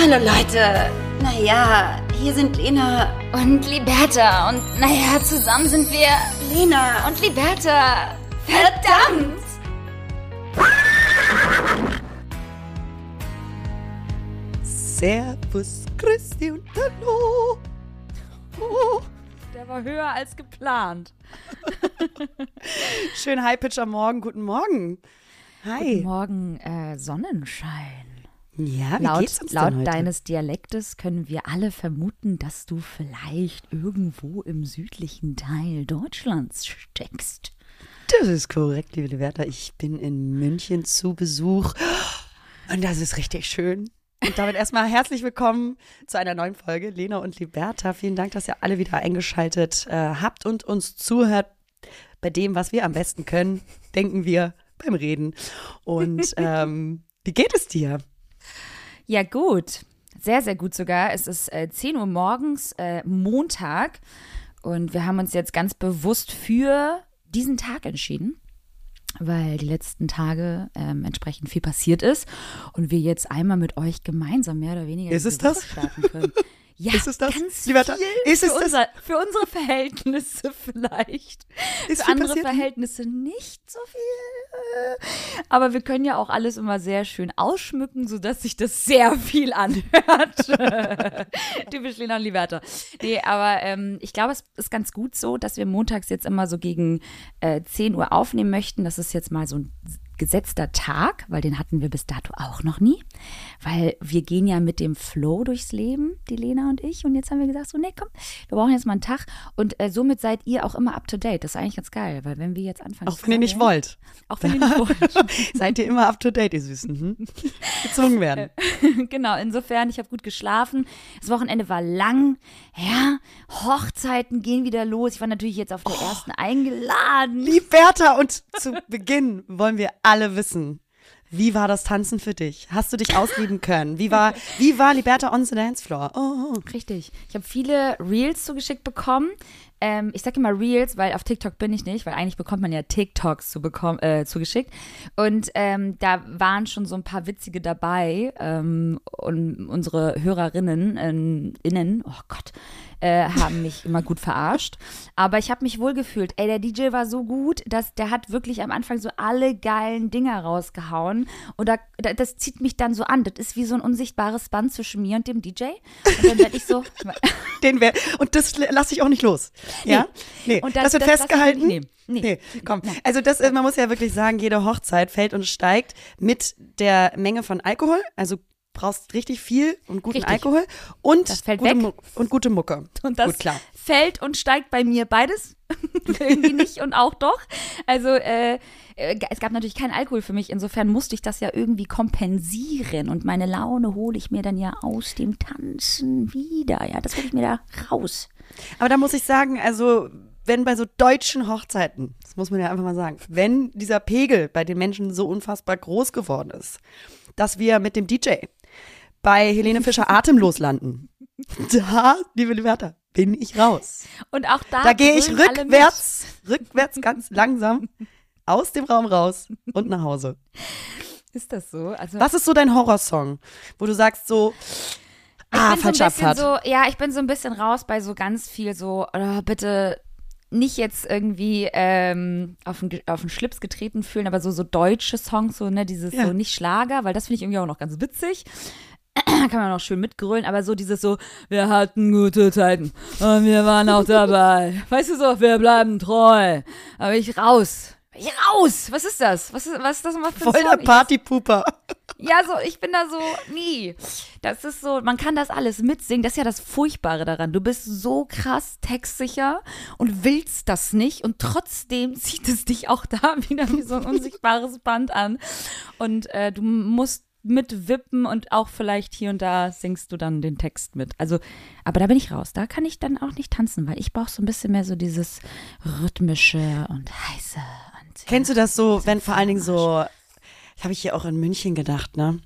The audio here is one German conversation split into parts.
Hallo Leute. Naja, hier sind Lena und Liberta. Und naja, zusammen sind wir Lena und Liberta. Verdammt! Servus, Christi und Hallo. Oh. Der war höher als geplant. Schön High Pitch am Morgen. Guten Morgen. Hi. Guten Morgen, äh, Sonnenschein. Ja, laut, laut deines Dialektes können wir alle vermuten, dass du vielleicht irgendwo im südlichen Teil Deutschlands steckst. Das ist korrekt, liebe Liberta. Ich bin in München zu Besuch und das ist richtig schön. Und damit erstmal herzlich willkommen zu einer neuen Folge. Lena und Liberta, vielen Dank, dass ihr alle wieder eingeschaltet äh, habt und uns zuhört bei dem, was wir am besten können, denken wir beim Reden. Und ähm, wie geht es dir? Ja, gut. Sehr, sehr gut sogar. Es ist äh, 10 Uhr morgens, äh, Montag. Und wir haben uns jetzt ganz bewusst für diesen Tag entschieden, weil die letzten Tage ähm, entsprechend viel passiert ist und wir jetzt einmal mit euch gemeinsam mehr oder weniger ist es das? starten können. Ja, ist es das? Ganz Lieber viel ist es für, das? unser, für unsere Verhältnisse vielleicht. Ist für andere passiert? Verhältnisse nicht so viel. Aber wir können ja auch alles immer sehr schön ausschmücken, sodass sich das sehr viel anhört. Typisch Lena und Liberta. Nee, aber ähm, ich glaube, es ist ganz gut so, dass wir montags jetzt immer so gegen äh, 10 Uhr aufnehmen möchten. Das ist jetzt mal so ein gesetzter Tag, weil den hatten wir bis dato auch noch nie, weil wir gehen ja mit dem Flow durchs Leben, die Lena und ich. Und jetzt haben wir gesagt, so, nee, komm, wir brauchen jetzt mal einen Tag. Und äh, somit seid ihr auch immer up to date. Das ist eigentlich ganz geil, weil wenn wir jetzt anfangen. Auch wenn ihr nicht wollt. Auch wenn ihr nicht wollt. Seid ihr immer up to date, ihr Süßen. Hm? Gezwungen werden. genau, insofern, ich habe gut geschlafen. Das Wochenende war lang. Ja, Hochzeiten gehen wieder los. Ich war natürlich jetzt auf der oh, ersten eingeladen. Lieb Bertha, und zu Beginn wollen wir alle wissen. Wie war das Tanzen für dich? Hast du dich auslieben können? Wie war, wie war Liberta on the Dance Floor? Oh. Richtig. Ich habe viele Reels zugeschickt bekommen. Ähm, ich sage immer Reels, weil auf TikTok bin ich nicht, weil eigentlich bekommt man ja TikToks zu bekommen, äh, zugeschickt. Und ähm, da waren schon so ein paar witzige dabei. Ähm, und unsere Hörerinnen, ähm, innen, oh Gott, äh, haben mich immer gut verarscht. Aber ich habe mich wohl gefühlt. Ey, der DJ war so gut, dass der hat wirklich am Anfang so alle geilen Dinger rausgehauen. Und da, das zieht mich dann so an. Das ist wie so ein unsichtbares Band zwischen mir und dem DJ. Und dann werde ich so. Den wär, und das lasse ich auch nicht los. Ja? Nee. nee. Und das, das wird das festgehalten. Nee. Nee. nee. komm. Also das, man muss ja wirklich sagen, jede Hochzeit fällt und steigt mit der Menge von Alkohol. Also brauchst richtig viel und guten Richtig. Alkohol und Das fällt gute, und gute Mucke. Und das Gut, klar. fällt und steigt bei mir beides. Irgendwie nicht und auch doch. Also äh, äh, es gab natürlich keinen Alkohol für mich. Insofern musste ich das ja irgendwie kompensieren. Und meine Laune hole ich mir dann ja aus dem Tanzen wieder. Ja, das hole ich mir da raus. Aber da muss ich sagen, also wenn bei so deutschen Hochzeiten, das muss man ja einfach mal sagen, wenn dieser Pegel bei den Menschen so unfassbar groß geworden ist, dass wir mit dem DJ bei Helene Fischer atemlos landen. Da, liebe Liberta, bin ich raus. Und auch da, Da gehe ich rückwärts, rückwärts ganz langsam aus dem Raum raus und nach Hause. Ist das so? Also Was ist so dein Horrorsong, wo du sagst so, ah, bin so ein bisschen Abfahrt. so, ja, ich bin so ein bisschen raus bei so ganz viel so, oh, bitte nicht jetzt irgendwie ähm, auf, den, auf den Schlips getreten fühlen, aber so, so deutsche Songs, so, ne, dieses Ja. so nicht Schlager, weil das finde ich irgendwie auch noch ganz witzig. Kann man auch schön mitgrölen, aber so dieses so, wir hatten gute Zeiten und wir waren auch dabei. Weißt du so, wir bleiben treu. Aber ich raus. Raus! Was ist das? Was ist, was ist das nochmal für ein Voll Song? der Partypuper. ja, so, ich bin da so, nie. Das ist so, man kann das alles mitsingen. Das ist ja das Furchtbare daran. Du bist so krass textsicher und willst das nicht und trotzdem zieht es dich auch da wieder wie so ein unsichtbares Band an. Und äh, du musst mitwippen und auch vielleicht hier und da singst du dann den Text mit. Also, aber da bin ich raus. Da kann ich dann auch nicht tanzen, weil ich brauche so ein bisschen mehr so dieses rhythmische und heiße. Und Kennst du das so, wenn vor allen Dingen so, habe ich hier auch in München gedacht, ne?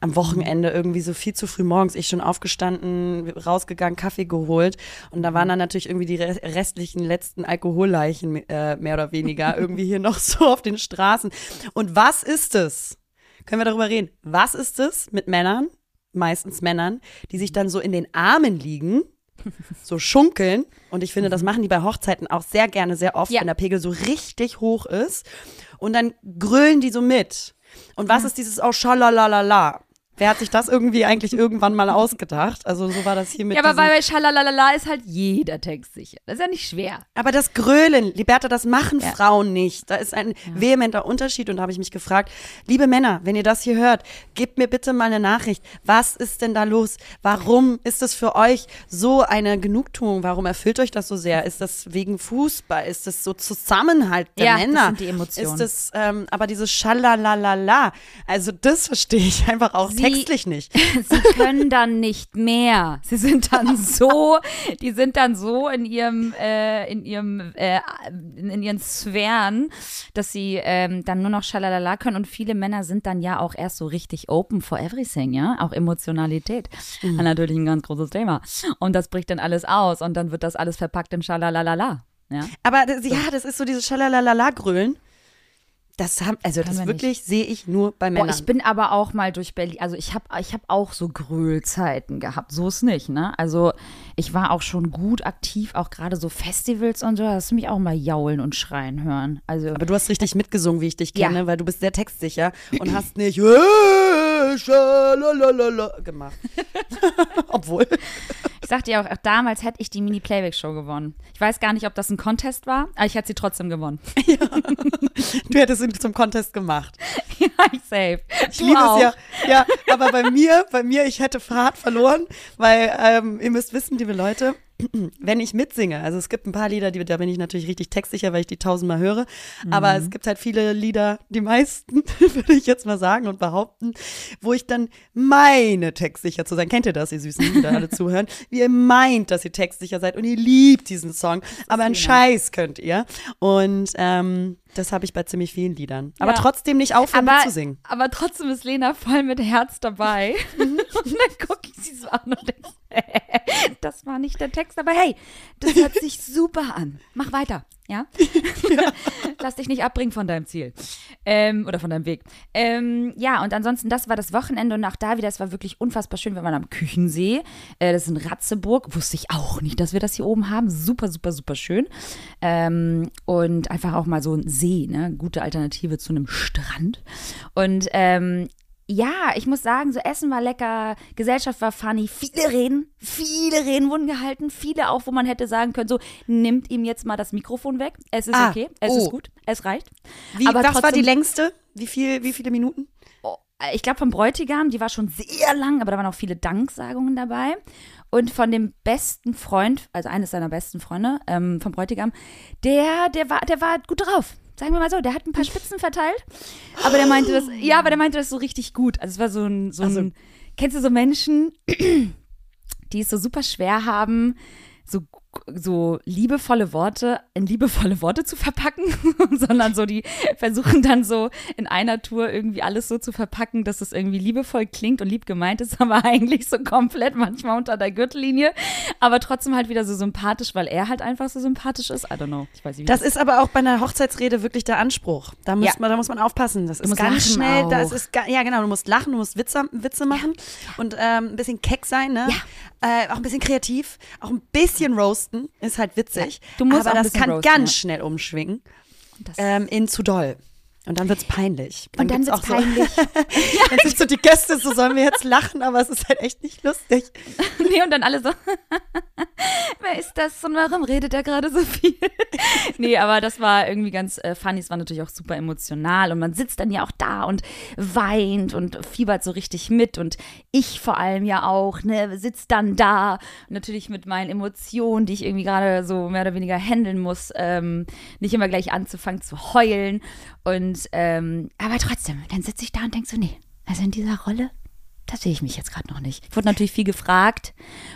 Am Wochenende irgendwie so viel zu früh morgens, ich schon aufgestanden, rausgegangen, Kaffee geholt und da waren dann natürlich irgendwie die re- restlichen letzten Alkoholleichen äh, mehr oder weniger irgendwie hier noch so auf den Straßen. Und was ist es? Können wir darüber reden? Was ist es mit Männern, meistens Männern, die sich dann so in den Armen liegen, so schunkeln. Und ich finde, das machen die bei Hochzeiten auch sehr gerne, sehr oft, Ja. wenn der Pegel so richtig hoch ist. Und dann grölen die so mit. Und was ist dieses auch Schalalalala? Wer hat sich das irgendwie eigentlich irgendwann mal ausgedacht? Also so war das hier mit Ja, aber bei Schalalala ist halt jeder Text sicher. Das ist ja nicht schwer. Aber das Grölen, Liberta, das machen Ja. Frauen nicht. Da ist ein vehementer Unterschied und da habe ich mich gefragt, liebe Männer, wenn ihr das hier hört, gebt mir bitte mal eine Nachricht. Was ist denn da los? Warum ist das für euch so eine Genugtuung? Warum erfüllt euch das so sehr? Ist das wegen Fußball? Ist das so Zusammenhalt der Ja, das Männer? sind die Emotionen. Ist das, ähm, aber dieses Schalalalala, also das verstehe ich einfach auch Sie- textlich nicht. Sie können dann nicht mehr. Sie sind dann so, die sind dann so in ihrem, äh, in ihrem, äh, in, ihren Sphären, dass sie ähm, dann nur noch Schalalala können. Und viele Männer sind dann ja auch erst so richtig open for everything, ja. Auch Emotionalität. Natürlich ein ganz großes Thema. Und das bricht dann alles aus und dann wird das alles verpackt in Schalalalala. Ja. Aber das, ja, das ist so dieses Schalalalala-Grölen. Das haben, also das wir wirklich sehe ich nur bei Männern. Boah, ich bin aber auch mal durch Berlin, also ich habe ich hab auch so Grölzeiten gehabt, so ist nicht, ne? Also ich war auch schon gut aktiv, auch gerade so Festivals und so, hast du mich auch mal jaulen und schreien hören. Also Aber du hast richtig mitgesungen, wie ich dich Ja. kenne, weil du bist sehr textsicher und hast nicht "Äh, schalalala" gemacht. Obwohl. Ich sagte ja auch, auch damals hätte ich die Mini-Playback-Show gewonnen. Ich weiß gar nicht, ob das ein Contest war, aber ich hätte sie trotzdem gewonnen. Du hättest ihn zum Contest gemacht. ja, ich safe. Ich liebe es ja. Ja, aber bei mir, bei mir, ich hätte hart verloren, weil ähm, ihr müsst wissen, liebe Leute, wenn ich mitsinge, also es gibt ein paar Lieder, die, da bin ich natürlich richtig textsicher, weil ich die tausendmal höre, aber es gibt halt viele Lieder, die meisten, würde ich jetzt mal sagen und behaupten, wo ich dann meine textsicher zu sein. Kennt ihr das, ihr Süßen, die da alle zuhören? Wie ihr meint, dass ihr textsicher seid und ihr liebt diesen Song, aber einen Scheiß könnt ihr. Und ähm, das habe ich bei ziemlich vielen Liedern. Aber Ja. trotzdem nicht aufhören Aber, mitzusingen. aber trotzdem ist Lena voll mit Herz dabei. und dann gucke ich sie so an und denke, das war nicht der Text, aber hey, das hört sich super an. Mach weiter, ja? Lass dich nicht abbringen von deinem Ziel. Ähm, oder von deinem Weg. Ähm, ja, und ansonsten, das war das Wochenende und auch da wieder, es war wirklich unfassbar schön. Wir waren am Küchensee. Äh, das ist in Ratzeburg. Wusste ich auch nicht, dass wir das hier oben haben. Super, super, super schön. Ähm, und einfach auch mal so ein See, ne? Gute Alternative zu einem Strand. Und ähm, ja, ich muss sagen, so Essen war lecker, Gesellschaft war funny, viele Reden, viele Reden wurden gehalten, viele auch, wo man hätte sagen können, so, nimmt ihm jetzt mal das Mikrofon weg, es ist Ah, okay, es oh. ist gut, es reicht. Wie, Aber was war die trotzdem- längste? Wie, viel, wie viele Minuten? Oh, ich glaube vom Bräutigam, die war schon sehr lang, aber da waren auch viele Danksagungen dabei. Und von dem besten Freund, also eines seiner besten Freunde ähm, vom Bräutigam, der, der war, der war gut drauf. Sagen wir mal so, der hat ein paar Spitzen verteilt, aber der meinte das, ja, aber der meinte das so richtig gut. Also es war so ein, so ein, Also- kennst du so Menschen, die es so super schwer haben, so, so liebevolle Worte in liebevolle Worte zu verpacken, sondern so die versuchen dann so in einer Tour irgendwie alles so zu verpacken, dass es irgendwie liebevoll klingt und lieb gemeint ist, aber eigentlich so komplett manchmal unter der Gürtellinie, aber trotzdem halt wieder so sympathisch, weil er halt einfach so sympathisch ist. I don't know. Ich weiß nicht, wie Das ist aber auch bei einer Hochzeitsrede wirklich der Anspruch. Da muss, Ja. man, da muss man aufpassen. Das ist musst ganz schnell. Das ist, ja, genau. Du musst lachen, du musst Witze, Witze machen und ähm, ein bisschen keck sein, ne? Äh, auch ein bisschen kreativ, auch ein bisschen roasten ist halt witzig. Ja, du musst aber das kann roasten, ganz ja. schnell umschwingen das ähm, in zu doll. Und dann wird's peinlich. und dann wird's auch peinlich. So, dann sind so die Gäste, so sollen wir jetzt lachen, aber es ist halt echt nicht lustig. nee, und dann alle so, wer ist das und warum redet er gerade so viel? nee, aber das war irgendwie ganz äh, funny. Es war natürlich auch super emotional und man sitzt dann ja auch da und weint und fiebert so richtig mit und ich vor allem ja auch, ne, sitzt dann da und natürlich mit meinen Emotionen, die ich irgendwie gerade so mehr oder weniger handeln muss, ähm, nicht immer gleich anzufangen zu heulen und ähm, aber trotzdem, dann sitze ich da und denke so, nee, also in dieser Rolle das sehe ich mich jetzt gerade noch nicht. Ich wurde natürlich viel gefragt,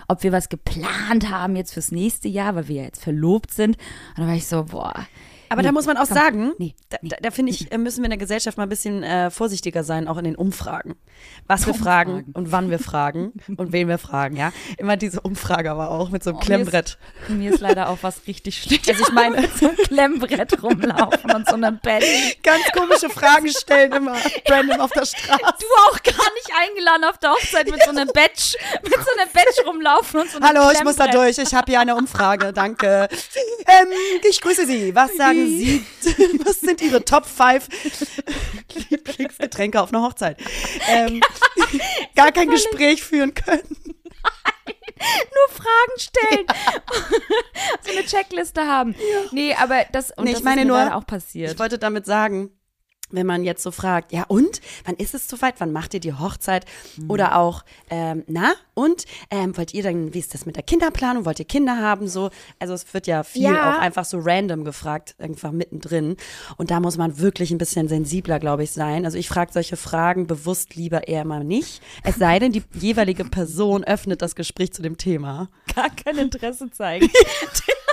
ob wir was geplant haben jetzt fürs nächste Jahr, weil wir ja jetzt verlobt sind. Und da war ich so, boah, Aber Nee, da muss man auch komm. sagen, Nee, da, da, da finde ich, äh, müssen wir in der Gesellschaft mal ein bisschen äh, vorsichtiger sein, auch in den Umfragen. Was wir fragen Umfragen. und wann wir fragen und wen wir fragen, ja. Immer diese Umfrage aber auch mit so einem Oh, mir Klemmbrett. Mir ist leider auch was richtig schlecht. Also ich meine, mit so einem Klemmbrett rumlaufen und so einem Bett. ganz komische Fragen stellen immer random auf der Straße. Du auch gar nicht eingeladen auf der Hochzeit mit so einem Badge, mit so einem Badge rumlaufen und so einem Hallo, ich muss da Klemmbrett. durch. Ich habe hier eine Umfrage. Danke. Ähm, ich grüße Sie. Was sagen Sie? Was sind Ihre Top 5 Lieblingsgetränke auf einer Hochzeit? Ähm, gar kein Gespräch führen können. nur Fragen stellen. so eine Checkliste haben. Nee, aber das, und Nee, das meine ist mir nur, auch passiert. Ich wollte damit sagen, wenn man jetzt so fragt, ja und, wann ist es soweit, wann macht ihr die Hochzeit? Mhm. Oder auch, ähm, na und, ähm, wollt ihr dann, wie ist das mit der Kinderplanung, wollt ihr Kinder haben? So, also es wird ja viel Ja. auch einfach so random gefragt, einfach mittendrin. Und da muss man wirklich ein bisschen sensibler, glaube ich, sein. Also ich frage solche Fragen bewusst lieber eher mal nicht. Es sei denn, die jeweilige Person öffnet das Gespräch zu dem Thema. gar kein Interesse zeigen.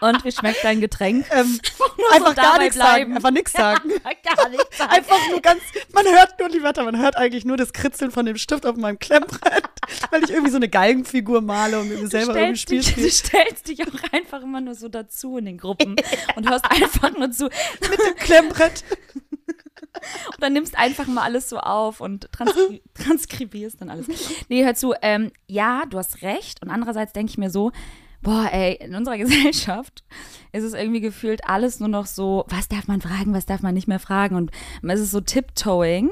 Und wie schmeckt dein Getränk? Ähm, so einfach gar dabei nichts sagen, einfach nichts sagen. gar nichts sagen. Einfach nur ganz, man hört nur die Wörter, man hört eigentlich nur das Kritzeln von dem Stift auf meinem Klemmbrett, weil ich irgendwie so eine Galgenfigur male und mir selber irgendwie Spiel spiele. du stellst dich auch einfach immer nur so dazu in den Gruppen und hörst einfach nur zu. Mit dem Klemmbrett. Und dann nimmst einfach mal alles so auf und transkri transkribierst dann alles. Nee, hör zu, ähm, ja, du hast recht. Und andererseits denke ich mir so, boah, ey, in unserer Gesellschaft ist es irgendwie gefühlt alles nur noch so, was darf man fragen, was darf man nicht mehr fragen. Und es ist so Tiptoeing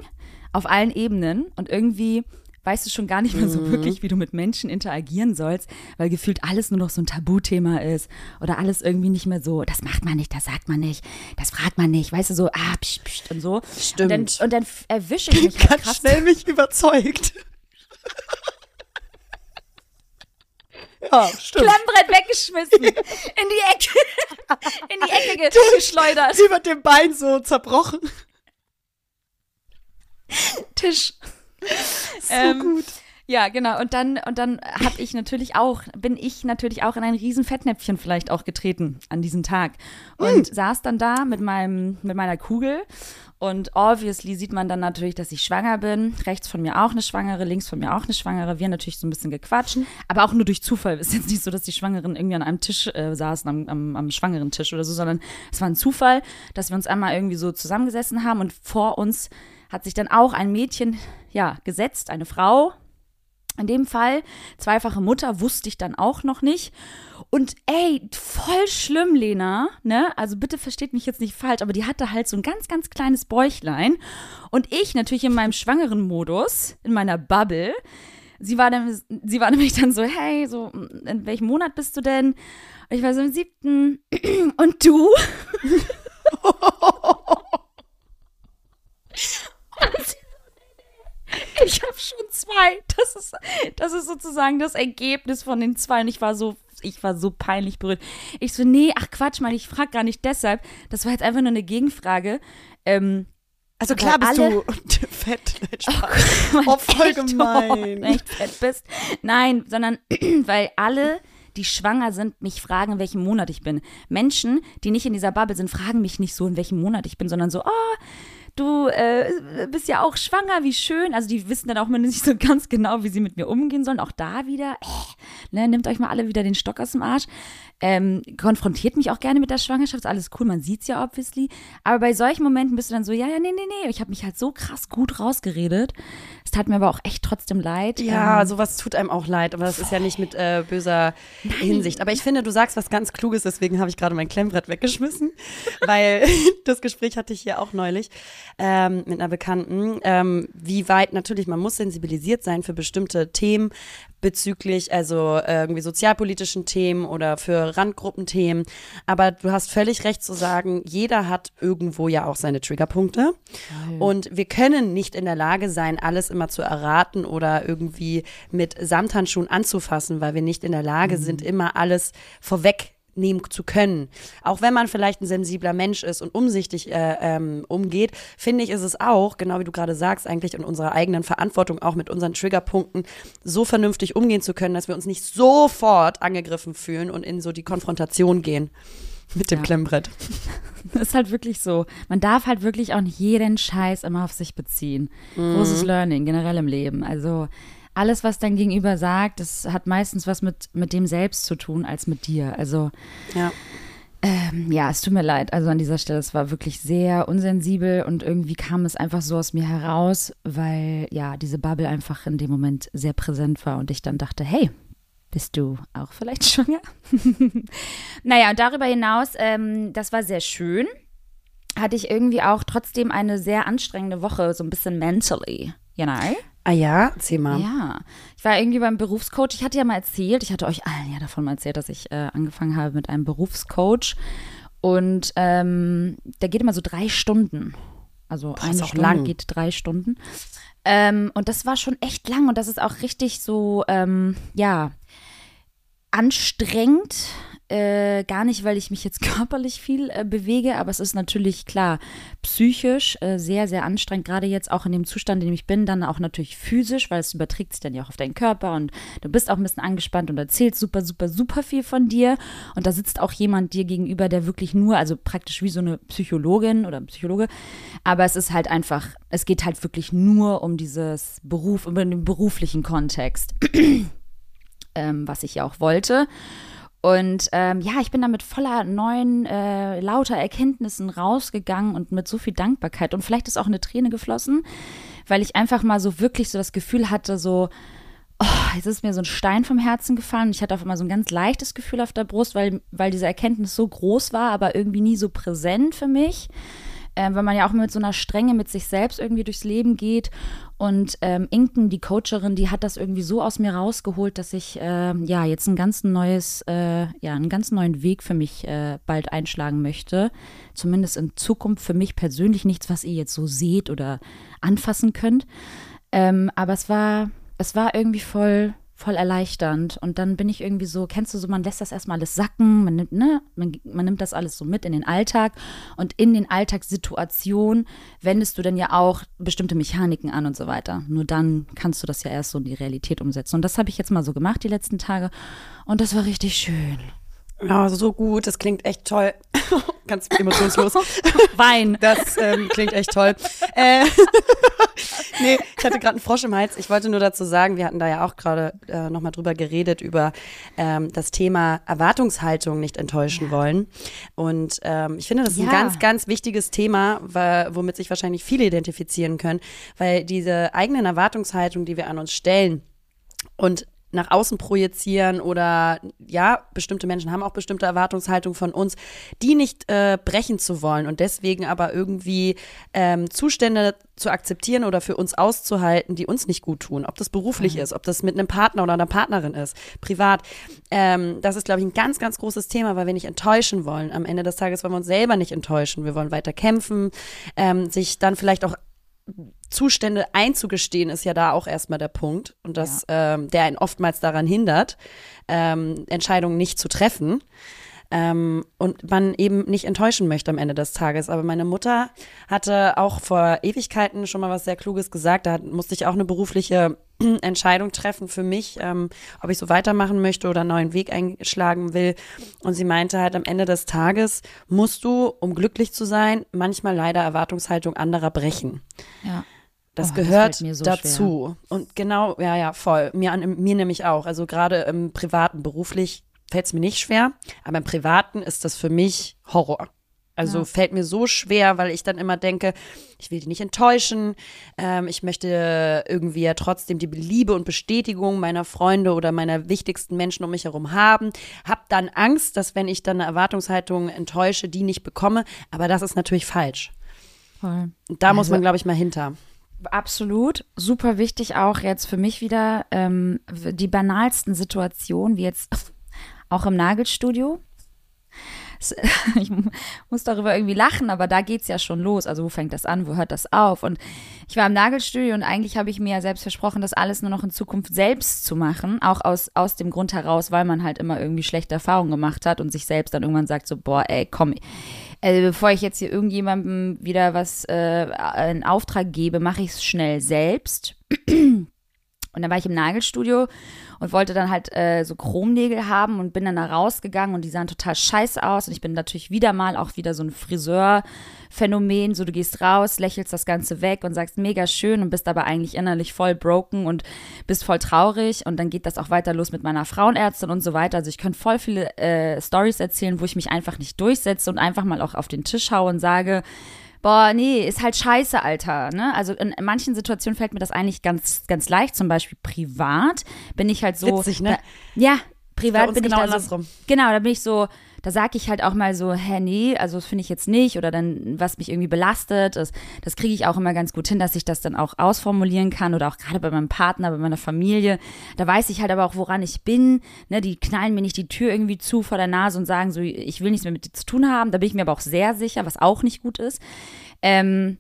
auf allen Ebenen und irgendwie weißt du schon gar nicht mehr so wirklich, wie du mit Menschen interagieren sollst, weil gefühlt alles nur noch so ein Tabuthema ist oder alles irgendwie nicht mehr so, das macht man nicht, das sagt man nicht, das fragt man nicht, weißt du, so, ah, pst, pst und so. Stimmt. Und dann, und dann erwische ich mich halt Ganz krass. schnell mich überzeugt. Ja, stimmt. Klemmbrett weggeschmissen, in die Ecke, in die Ecke ge geschleudert, Sie wird dem Bein so zerbrochen. Tisch. So Ähm, gut. Ja, genau. Und dann, und dann habe ich natürlich auch, bin ich natürlich auch in ein riesen Fettnäpfchen vielleicht auch getreten an diesem Tag. Und saß dann da mit meinem, mit meiner Kugel. Und obviously sieht man dann natürlich, dass ich schwanger bin. Rechts von mir auch eine Schwangere, links von mir auch eine Schwangere. Wir natürlich so ein bisschen gequatscht, aber auch nur durch Zufall. Es ist jetzt nicht so, dass die Schwangeren irgendwie an einem Tisch äh, saßen, am, am, am schwangeren Tisch oder so, sondern es war ein Zufall, dass wir uns einmal irgendwie so zusammengesessen haben und vor uns hat sich dann auch ein Mädchen, ja, gesetzt, eine Frau, in dem Fall, zweifache Mutter, wusste ich dann auch noch nicht. Und ey, voll schlimm, Lena, ne? Also bitte versteht mich jetzt nicht falsch, aber die hatte halt so ein ganz, ganz kleines Bäuchlein. Und ich natürlich in meinem schwangeren Modus, in meiner Bubble. Sie war, dann, sie war nämlich dann so, hey, so, in welchem Monat bist du denn? Und ich war so im siebten. Und du? Ich habe schon zwei. Das ist, das ist sozusagen das Ergebnis von den zwei. Und ich war so, ich war so peinlich berührt. Ich so, nee, ach Quatsch, Mann, ich frage gar nicht deshalb. Das war jetzt einfach nur eine Gegenfrage. Ähm, Also klar bist alle- du fett. Nein, Spaß. Oh, voll echt, gemein. Oh, echt fett bist. Nein, sondern weil alle, die schwanger sind, mich fragen, in welchem Monat ich bin. Menschen, die nicht in dieser Bubble sind, fragen mich nicht so, in welchem Monat ich bin, sondern so, oh, du äh, bist ja auch schwanger, wie schön. Also die wissen dann auch mal nicht so ganz genau, wie sie mit mir umgehen sollen. Auch da wieder, äh, ne, nehmt euch mal alle wieder den Stock aus dem Arsch. Ähm, konfrontiert mich auch gerne mit der Schwangerschaft, ist alles cool, man sieht's ja obviously. Aber bei solchen Momenten bist du dann so, ja, ja, nee, nee, nee. Ich habe mich halt so krass gut rausgeredet. Es tat mir aber auch echt trotzdem leid. Ja, Ähm, sowas tut einem auch leid, aber das ist ja nicht mit äh, böser Hinsicht. Aber ich finde, du sagst was ganz Kluges, deswegen habe ich gerade mein Klemmbrett weggeschmissen, weil das Gespräch hatte ich hier auch neulich ähm, mit einer Bekannten, ähm, wie weit natürlich, man muss sensibilisiert sein für bestimmte Themen bezüglich, also äh, irgendwie sozialpolitischen Themen oder für Randgruppenthemen. Aber du hast völlig recht zu sagen, jeder hat irgendwo ja auch seine Triggerpunkte. Und wir können nicht in der Lage sein, alles immer zu erraten oder irgendwie mit Samthandschuhen anzufassen, weil wir nicht in der Lage sind, immer alles vorweg nehmen zu können. Auch wenn man vielleicht ein sensibler Mensch ist und umsichtig äh, ähm, umgeht, finde ich, ist es auch, genau wie du gerade sagst, eigentlich in unserer eigenen Verantwortung, auch mit unseren Triggerpunkten, so vernünftig umgehen zu können, dass wir uns nicht sofort angegriffen fühlen und in so die Konfrontation gehen mit dem Ja. Klemmbrett. Das ist halt wirklich so. Man darf halt wirklich auch nicht jeden Scheiß immer auf sich beziehen. Großes Learning generell im Leben. Also alles, was dein Gegenüber sagt, das hat meistens was mit, mit dem selbst zu tun als mit dir. Also Ja. ähm, ja, es tut mir leid. Also an dieser Stelle, es war wirklich sehr unsensibel und irgendwie kam es einfach so aus mir heraus, weil ja, diese Bubble einfach in dem Moment sehr präsent war und ich dann dachte, hey, bist du auch vielleicht schwanger? naja, und darüber hinaus, ähm, das war sehr schön. Hatte ich irgendwie auch trotzdem eine sehr anstrengende Woche, so ein bisschen mentally, you know? Ah ja, erzähl mal. Ja, ich war irgendwie beim Berufscoach. Ich hatte ja mal erzählt, ich hatte euch allen ja davon mal erzählt, dass ich äh, angefangen habe mit einem Berufscoach. Und ähm, der geht immer so drei Stunden. Also Boah, eine Stunde lang. geht drei Stunden. Ähm, und das war schon echt lang und das ist auch richtig so, ähm, ja, anstrengend. Äh, gar nicht, weil ich mich jetzt körperlich viel äh, bewege, aber es ist natürlich klar psychisch äh, sehr, sehr anstrengend, gerade jetzt auch in dem Zustand, in dem ich bin, dann auch natürlich physisch, weil es überträgt sich dann ja auch auf deinen Körper und du bist auch ein bisschen angespannt und erzählst super, super, super viel von dir und da sitzt auch jemand dir gegenüber, der wirklich nur, also praktisch wie so eine Psychologin oder Psychologe, aber es ist halt einfach, es geht halt wirklich nur um dieses Beruf, um den beruflichen Kontext, ähm, was ich ja auch wollte. Und ähm, ja, ich bin da mit voller neuen, äh, lauter Erkenntnissen rausgegangen und mit so viel Dankbarkeit. Und vielleicht ist auch eine Träne geflossen, weil ich einfach mal so wirklich so das Gefühl hatte, so, oh, jetzt ist mir so ein Stein vom Herzen gefallen. Ich hatte auf einmal so ein ganz leichtes Gefühl auf der Brust, weil, weil diese Erkenntnis so groß war, aber irgendwie nie so präsent für mich. Ähm, weil man ja auch mit so einer Strenge mit sich selbst irgendwie durchs Leben geht. Und ähm, Inken, die Coacherin, die hat das irgendwie so aus mir rausgeholt, dass ich ähm, ja jetzt ein ganz neues, äh, ja, einen ganz neuen Weg für mich äh, bald einschlagen möchte. Zumindest in Zukunft für mich persönlich nichts, was ihr jetzt so seht oder anfassen könnt. Ähm, aber es war, es war irgendwie voll, voll erleichternd. Und dann bin ich irgendwie so, kennst du so, man lässt das erstmal alles sacken, man nimmt, ne, man, man nimmt das alles so mit in den Alltag und in den Alltagssituationen wendest du dann ja auch bestimmte Mechaniken an und so weiter. Nur dann kannst du das ja erst so in die Realität umsetzen. Und das habe ich jetzt mal so gemacht die letzten Tage und das war richtig schön. Ja, so gut, das klingt echt toll. Ganz emotionslos. Wein. Das ähm, klingt echt toll. Äh, nee, ich hatte gerade einen Frosch im Hals. Ich wollte nur dazu sagen, wir hatten da ja auch gerade äh, nochmal drüber geredet, über ähm, das Thema Erwartungshaltung nicht enttäuschen wollen. Und ähm, ich finde, das ist ein Ja. ganz, ganz wichtiges Thema, womit sich wahrscheinlich viele identifizieren können, weil diese eigenen Erwartungshaltungen, die wir an uns stellen und nach außen projizieren oder ja, bestimmte Menschen haben auch bestimmte Erwartungshaltungen von uns, die nicht äh, brechen zu wollen und deswegen aber irgendwie ähm, Zustände zu akzeptieren oder für uns auszuhalten, die uns nicht gut tun. Ob das beruflich ist, ob das mit einem Partner oder einer Partnerin ist, privat. Ähm, das ist, glaube ich, ein ganz, ganz großes Thema, weil wir nicht enttäuschen wollen. Am Ende des Tages wollen wir uns selber nicht enttäuschen. Wir wollen weiter kämpfen, ähm, sich dann vielleicht auch Zustände einzugestehen, ist ja da auch erstmal der Punkt. Und das, ähm, der einen oftmals daran hindert, ähm, Entscheidungen nicht zu treffen. Ähm, und man eben nicht enttäuschen möchte am Ende des Tages. Aber meine Mutter hatte auch vor Ewigkeiten schon mal was sehr Kluges gesagt. Da musste ich auch eine berufliche Entscheidung treffen für mich, ähm, ob ich so weitermachen möchte oder einen neuen Weg einschlagen will. Und sie meinte halt, am Ende des Tages musst du, um glücklich zu sein, manchmal leider Erwartungshaltung anderer brechen. Ja. Das Oh, das gehört mir so dazu. Und genau, ja, ja, voll. Mir, an, mir nämlich auch. Also gerade im Privaten, beruflich fällt es mir nicht schwer, aber im Privaten ist das für mich Horror. Also Ja. fällt mir so schwer, weil ich dann immer denke, ich will die nicht enttäuschen. Ähm, ich möchte irgendwie ja trotzdem die Liebe und Bestätigung meiner Freunde oder meiner wichtigsten Menschen um mich herum haben. Hab dann Angst, dass wenn ich dann eine Erwartungshaltung enttäusche, die nicht bekomme. Aber das ist natürlich falsch. Voll. Da muss Also- man, glaube ich, mal hinter. Absolut. Super wichtig auch jetzt für mich wieder ähm, die banalsten Situationen, wie jetzt auch im Nagelstudio. Es- Ich muss darüber irgendwie lachen, aber da geht's ja schon los. Also wo fängt das an, wo hört das auf? Und Ich war im Nagelstudio und eigentlich habe ich mir ja selbst versprochen, das alles nur noch in Zukunft selbst zu machen. Auch aus, aus dem Grund heraus, weil man halt immer irgendwie schlechte Erfahrungen gemacht hat und sich selbst dann irgendwann sagt so, boah, ey, komm, also bevor ich jetzt hier irgendjemandem wieder was äh, in Auftrag gebe, mache ich es schnell selbst. Und dann war ich im Nagelstudio und wollte dann halt äh, so Chromnägel haben und bin dann da rausgegangen und die sahen total scheiße aus. Und ich bin natürlich wieder mal auch wieder so ein Friseur-Phänomen. So, du gehst raus, lächelst das Ganze weg und sagst mega schön und bist aber eigentlich innerlich voll broken und bist voll traurig. Und dann geht das auch weiter los mit meiner Frauenärztin und so weiter. Also ich könnte voll viele äh, Stories erzählen, wo ich mich einfach nicht durchsetze und einfach mal auch auf den Tisch haue und sage, boah, nee, ist halt scheiße, Alter. Ne? Also in, in, manchen Situationen fällt mir das eigentlich ganz, ganz leicht. Zum Beispiel privat bin ich halt so. Witzig, ne? Da, ja, privat bin genau ich da so. Genau, da bin ich so, da sage ich halt auch mal so, hä, nee, also das finde ich jetzt nicht oder dann, was mich irgendwie belastet, das, das kriege ich auch immer ganz gut hin, dass ich das dann auch ausformulieren kann oder auch gerade bei meinem Partner, bei meiner Familie. Da weiß ich halt aber auch, woran ich bin. Ne, die knallen mir nicht die Tür irgendwie zu vor der Nase und sagen so, ich will nichts mehr mit dir zu tun haben. Da bin ich mir aber auch sehr sicher, was auch nicht gut ist. Ähm,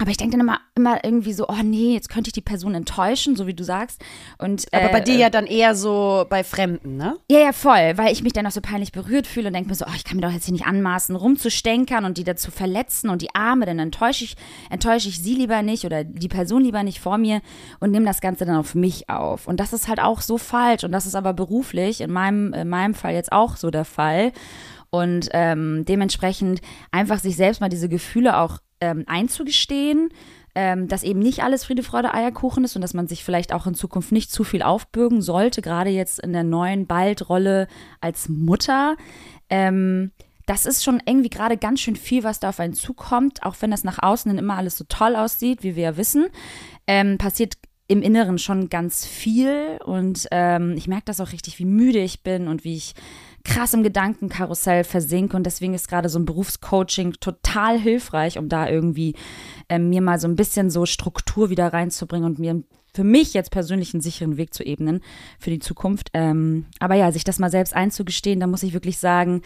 aber ich denke dann immer, immer irgendwie so, oh nee, jetzt könnte ich die Person enttäuschen, so wie du sagst. Und, Aber bei äh, dir ja dann eher so bei Fremden, ne? Ja, ja, voll, weil ich mich dann auch so peinlich berührt fühle und denke mir so, oh, ich kann mir doch jetzt hier nicht anmaßen, rumzustänkern und die dazu verletzen und die Arme, dann enttäusche ich, enttäusche ich sie lieber nicht oder die Person lieber nicht vor mir und nehme das Ganze dann auf mich auf. Und das ist halt auch so falsch und das ist aber beruflich, in meinem, in meinem Fall jetzt auch so der Fall. Und ähm, dementsprechend einfach sich selbst mal diese Gefühle auch ähm, einzugestehen, ähm, dass eben nicht alles Friede, Freude, Eierkuchen ist und dass man sich vielleicht auch in Zukunft nicht zu viel aufbürgen sollte, gerade jetzt in der neuen Bald-Rolle als Mutter. Ähm, das ist schon irgendwie gerade ganz schön viel, was da auf einen zukommt, auch wenn das nach außen dann immer alles so toll aussieht, wie wir ja wissen. Ähm, passiert im Inneren schon ganz viel und ähm, ich merke das auch richtig, wie müde ich bin und wie ich krass im Gedankenkarussell versinke und deswegen ist gerade so ein Berufscoaching total hilfreich, um da irgendwie äh, mir mal so ein bisschen so Struktur wieder reinzubringen und mir für mich jetzt persönlich einen sicheren Weg zu ebnen für die Zukunft. Ähm, aber ja, sich das mal selbst einzugestehen, da muss ich wirklich sagen,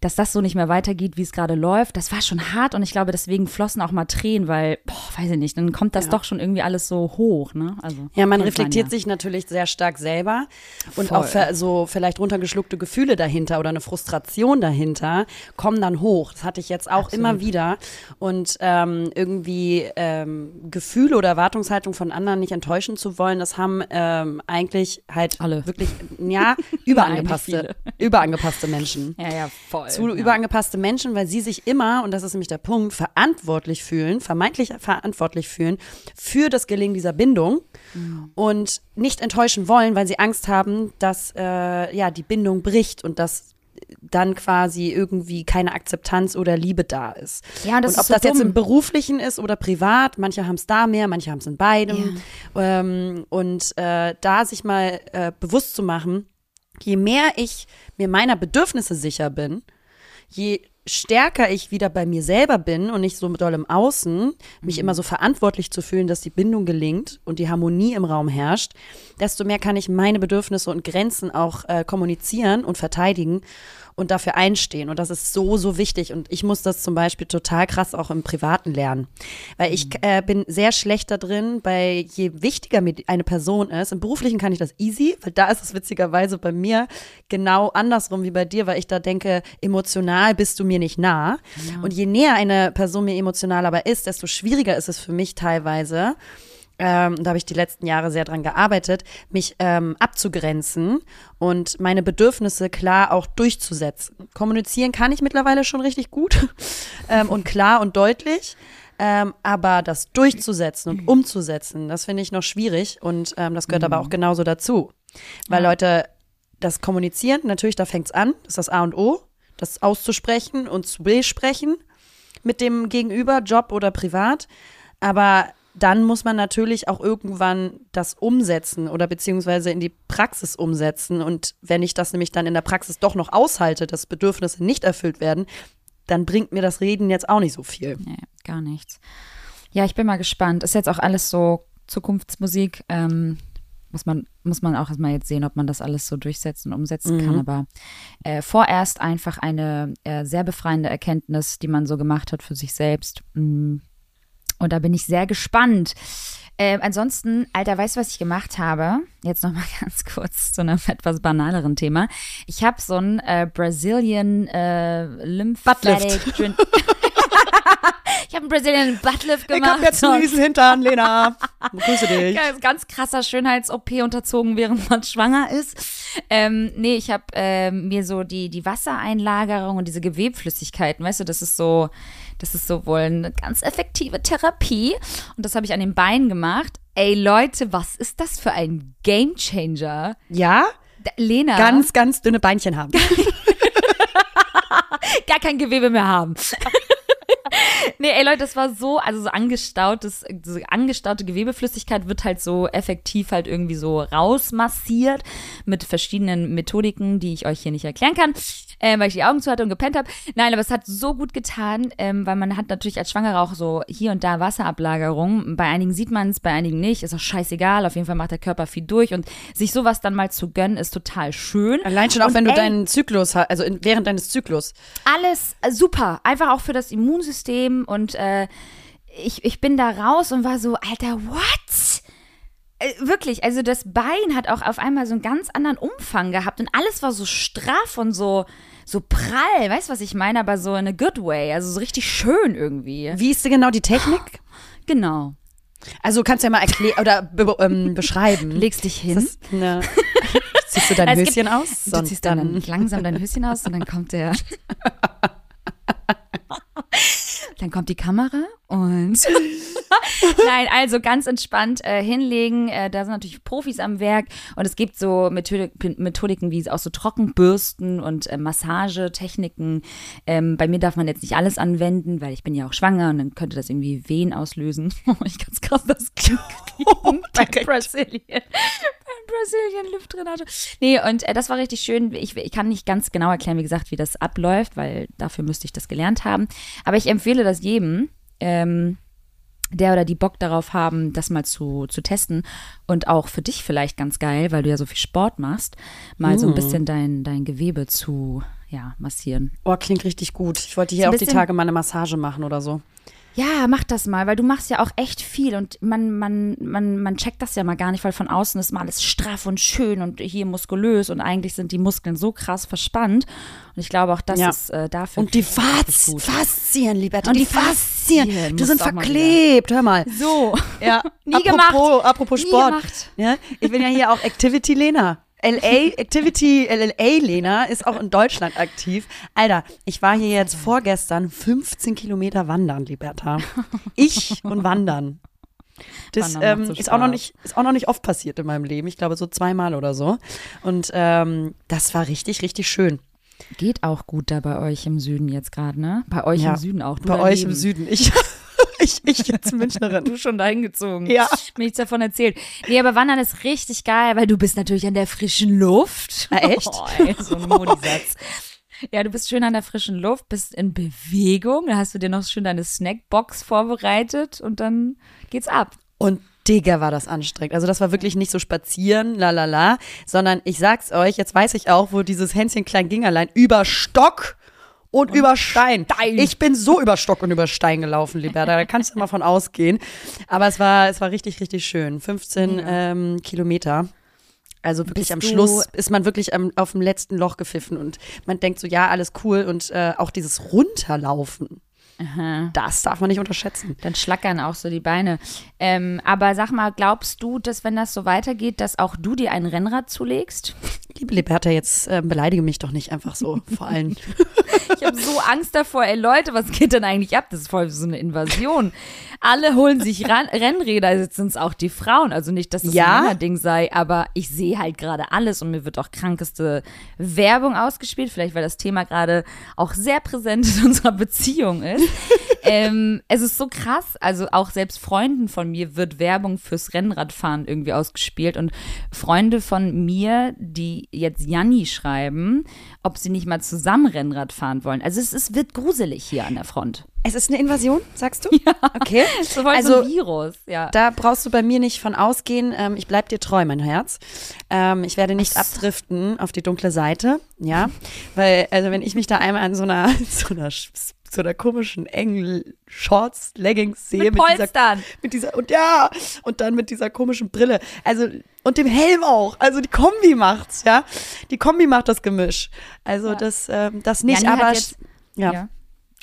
dass das so nicht mehr weitergeht, wie es gerade läuft, das war schon hart und ich glaube, deswegen flossen auch mal Tränen, weil, boah, weiß ich nicht, dann kommt das ja. doch schon irgendwie alles so hoch, ne? Also, ja, man reflektiert ja. sich natürlich sehr stark selber und Voll. auch so vielleicht runtergeschluckte Gefühle dahinter oder eine Frustration dahinter kommen dann hoch. Das hatte ich jetzt auch Absolut. immer wieder und ähm, irgendwie ähm, Gefühle oder Erwartungshaltung von anderen nicht enttäuschen zu wollen, das haben ähm, eigentlich halt Alle. wirklich, ja, überangepasste, überangepasste Menschen. Ja, ja, voll zu ja. überangepasste Menschen, weil sie sich immer, und das ist nämlich der Punkt, verantwortlich fühlen, vermeintlich verantwortlich fühlen für das Gelingen dieser Bindung mhm. und nicht enttäuschen wollen, weil sie Angst haben, dass äh, ja die Bindung bricht und dass dann quasi irgendwie keine Akzeptanz oder Liebe da ist. Ja, das und ob ist so das dumm. jetzt im beruflichen ist oder privat, manche haben es da mehr, manche haben es in beidem. Ja. Ähm, und äh, da sich mal äh, bewusst zu machen, je mehr ich mir meiner Bedürfnisse sicher bin, je stärker ich wieder bei mir selber bin und nicht so doll im Außen, mich mhm. immer so verantwortlich zu fühlen, dass die Bindung gelingt und die Harmonie im Raum herrscht, desto mehr kann ich meine Bedürfnisse und Grenzen auch äh, kommunizieren und verteidigen und dafür einstehen. Und das ist so, so wichtig. Und ich muss das zum Beispiel total krass auch im Privaten lernen. Weil ich mhm. äh, bin sehr schlecht da drin, bei je wichtiger mir eine Person ist. Im Beruflichen kann ich das easy, weil da ist es witzigerweise bei mir genau andersrum wie bei dir, weil ich da denke, emotional bist du mir nicht nah. Ja. Und je näher eine Person mir emotional aber ist, desto schwieriger ist es für mich teilweise ähm, da habe ich die letzten Jahre sehr dran gearbeitet, mich ähm, abzugrenzen und meine Bedürfnisse klar auch durchzusetzen. Kommunizieren kann ich mittlerweile schon richtig gut ähm, und klar und deutlich. Ähm, aber das durchzusetzen und umzusetzen, das finde ich noch schwierig und ähm, das gehört mhm. aber auch genauso dazu. Weil ja. Leute, das Kommunizieren, natürlich, da fängt es an, das ist das A und O, das auszusprechen und zu besprechen mit dem Gegenüber, Job oder privat. Aber dann muss man natürlich auch irgendwann das umsetzen oder beziehungsweise in die Praxis umsetzen. Und wenn ich das nämlich dann in der Praxis doch noch aushalte, dass Bedürfnisse nicht erfüllt werden, dann bringt mir das Reden jetzt auch nicht so viel. Nee, gar nichts. Ja, ich bin mal gespannt. Ist jetzt auch alles so Zukunftsmusik. Ähm, muss man, muss man auch erstmal jetzt sehen, ob man das alles so durchsetzen und umsetzen mhm. kann. Aber äh, vorerst einfach eine äh, sehr befreiende Erkenntnis, die man so gemacht hat für sich selbst. Mhm Und da bin ich sehr gespannt. Ähm, ansonsten, Alter, weißt du, was ich gemacht habe? Jetzt nochmal ganz kurz zu einem etwas banaleren Thema. Ich habe so ein äh, Brazilian äh, Lymphatic ich habe einen Brazilian Buttlift gemacht. Ich hab jetzt einen riesen Hintern, Lena. Grüße dich. Ganz, ganz krasser Schönheits-OP unterzogen, während man schwanger ist. Ähm, nee, ich habe ähm, mir so die, die Wassereinlagerung und diese Gewebflüssigkeiten, weißt du, das ist so, das ist so wohl eine ganz effektive Therapie. Und das habe ich an den Beinen gemacht. Ey, Leute, was ist das für ein Gamechanger? Ja? Da, Lena. Ganz, ganz dünne Beinchen haben. gar kein Gewebe mehr haben. nee, ey Leute, das war so, also so angestautes, so angestaute Gewebeflüssigkeit wird halt so effektiv halt irgendwie so rausmassiert mit verschiedenen Methodiken, die ich euch hier nicht erklären kann äh, weil ich die Augen zu hatte und gepennt habe. Nein, aber es hat so gut getan, ähm, weil man hat natürlich als Schwangere auch so hier und da Wasserablagerung. Bei einigen sieht man es, bei einigen nicht. Ist auch scheißegal. Auf jeden Fall macht der Körper viel durch und sich sowas dann mal zu gönnen, ist total schön. Allein schon auch, und wenn du deinen Zyklus hast, also in, während deines Zyklus. alles äh, super. Einfach auch für das Immunsystem und äh, ich, ich bin da raus und war so, Alter, what? Äh, Wirklich, also das Bein hat auch auf einmal so einen ganz anderen Umfang gehabt und alles war so straff und so, so prall, weißt du, was ich meine, aber so in a good way, also so richtig schön irgendwie. Wie ist denn genau die Technik? Genau. Also kannst du ja mal erklären oder be ähm, beschreiben. Legst dich hin. Ist das eine, ziehst du dein gibt- Höschen aus? Du ziehst dann, dann langsam dein Höschen aus und dann kommt der. dann kommt die Kamera und. Nein, also ganz entspannt äh, hinlegen. Äh, da sind natürlich Profis am Werk und es gibt so Methodik, Methodiken wie auch so Trockenbürsten und äh, Massagetechniken. Ähm, bei mir darf man jetzt nicht alles anwenden, weil ich bin ja auch schwanger und dann könnte das irgendwie Wehen auslösen. ich ganz krass das kriegen bei Brazilian. Beim Brazilian Lift Drainage. Nee, und äh, das war richtig schön. Ich, ich kann nicht ganz genau erklären, wie gesagt, wie das abläuft, weil dafür müsste ich das gelernt haben. Aber ich empfehle das jedem. Ähm, der oder die Bock darauf haben, das mal zu, zu testen und auch für dich vielleicht ganz geil, weil du ja so viel Sport machst, mal so ein bisschen dein, dein Gewebe zu ja, massieren. Oh, klingt richtig gut. Ich wollte So hier ein auch die Tage mal eine Massage machen oder so. Ja, mach das mal, weil du machst ja auch echt viel und man, man, man, man checkt das ja mal gar nicht, weil von außen ist mal alles straff und schön und hier muskulös und eigentlich sind die Muskeln so krass verspannt. Und ich glaube auch, das Ja. ist äh, dafür. Und die Faz. Faszien, Liberta. Und die die Faszien. Faszien Die sind verklebt. Hör mal. So. Ja, Nie apropos, gemacht. Apropos Nie Sport. gemacht. Ja, ich bin ja hier auch Activity Lena. LA, Activity LLA Lena ist auch in Deutschland aktiv. Alter, ich war hier jetzt vorgestern 15 Kilometer wandern, Liberta. Ich und wandern. Das ähm, so ist, auch noch nicht, ist auch noch nicht oft passiert in meinem Leben. Ich glaube so zweimal oder so. Und ähm, das war richtig, richtig schön. Geht auch gut da bei euch im Süden jetzt gerade, ne? Bei euch Ja. im Süden auch. Du Bei euch daneben. im Süden. Ich, ich, ich jetzt Münchnerin. Du schon dahin gezogen. Ja. Mir nichts davon erzählt. Nee, aber Wandern ist richtig geil, weil du bist natürlich an der frischen Luft. Na, echt? Oh, ey, so ein Modisatz. Ja, du bist schön an der frischen Luft, bist in Bewegung. Da hast du dir noch schön deine Snackbox vorbereitet und dann geht's ab. Und Digga, war das anstrengend. Also das war wirklich nicht so spazieren, la la la, sondern ich sag's euch, jetzt weiß ich auch, wo dieses Hänschen Klein Gingerlein über Stock und, über Stein. Ich bin so über Stock und über Stein gelaufen, Liberta. Da kannst du mal von ausgehen. Aber es war, es war richtig, richtig schön. 15 ähm, Kilometer. Also wirklich Bist am Schluss ist man wirklich am, auf dem letzten Loch gepfiffen und man denkt so, ja, alles cool. Und äh, auch dieses Runterlaufen, das darf man nicht unterschätzen. Dann schlackern auch so die Beine. Ähm, aber sag mal, glaubst du, dass wenn das so weitergeht, dass auch du dir ein Rennrad zulegst? Liebe Liberta, jetzt äh, beleidige mich doch nicht einfach so vor allen. Ich habe so Angst davor, ey Leute, was geht denn eigentlich ab? Das ist voll so eine Invasion. Alle holen sich ran Rennräder, jetzt sind es auch die Frauen. Also nicht, dass das Ja? ein Männerding sei, aber ich sehe halt gerade alles und mir wird auch krankeste Werbung ausgespielt. Vielleicht, weil das Thema gerade auch sehr präsent in unserer Beziehung ist. ähm, es ist so krass, also auch selbst Freunden von mir wird Werbung fürs Rennradfahren irgendwie ausgespielt und Freunde von mir, die jetzt Janni schreiben, ob sie nicht mal zusammen Rennrad fahren wollen. Also es, es wird gruselig hier an der Front. Es ist eine Invasion, sagst du? Ja. Okay. So Also, so ein Virus, ja. Da brauchst du bei mir nicht von ausgehen. Ähm, ich bleib dir treu, mein Herz. Ähm, ich werde nicht abdriften auf die dunkle Seite, ja. Weil, also wenn ich mich da einmal an so einer, so einer, so einer komischen engen Shorts, Leggings sehe Mit dieser, Polstern. mit dieser, und ja, und dann mit dieser komischen Brille. Also, und dem Helm auch. Also die Kombi macht's, ja. Die Kombi macht das Gemisch. Also das, ähm, das nicht, Janni hat aber jetzt- ja. Ja.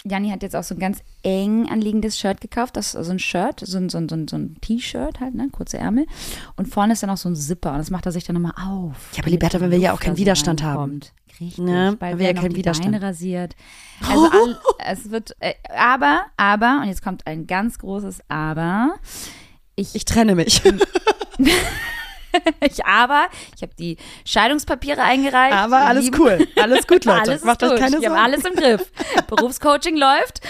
Janni hat jetzt auch so ein ganz eng anliegendes Shirt gekauft. Das ist so ein Shirt, so ein, so ein, so ein, so ein T-Shirt halt, ne? Kurze Ärmel. Und vorne ist dann auch so ein Zipper und das macht er sich dann nochmal auf. Ja, aber Liberta, wenn wir ja auch keinen Widerstand haben. Richtig. Ne? Weil wir ja keinen die Widerstand. Beine rasiert. Also all, es wird, äh, aber, aber, und jetzt kommt ein ganz großes Aber. Ich, Ich trenne mich. ich aber, ich habe die Scheidungspapiere eingereicht. Aber alles Lieben- cool. Alles gut, Leute. Alles Macht euch keine ich habe Sorgen. alles im Griff. Berufscoaching läuft.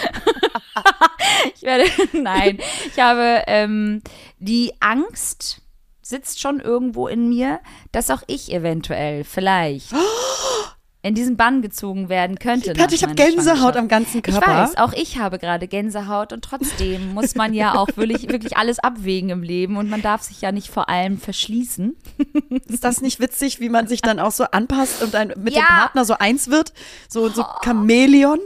ich werde, nein, ich habe ähm, die Angst sitzt schon irgendwo in mir, dass auch ich eventuell vielleicht in diesen Bann gezogen werden könnte. Warte, ich habe Gänsehaut am ganzen Ich Körper. weiß, auch ich habe gerade Gänsehaut und trotzdem muss man ja auch wirklich, wirklich alles abwägen im Leben und man darf sich ja nicht vor allem verschließen. Ist das nicht witzig, wie man sich dann auch so anpasst und dann mit dem Ja. Partner so eins wird? So, so Chamäleon?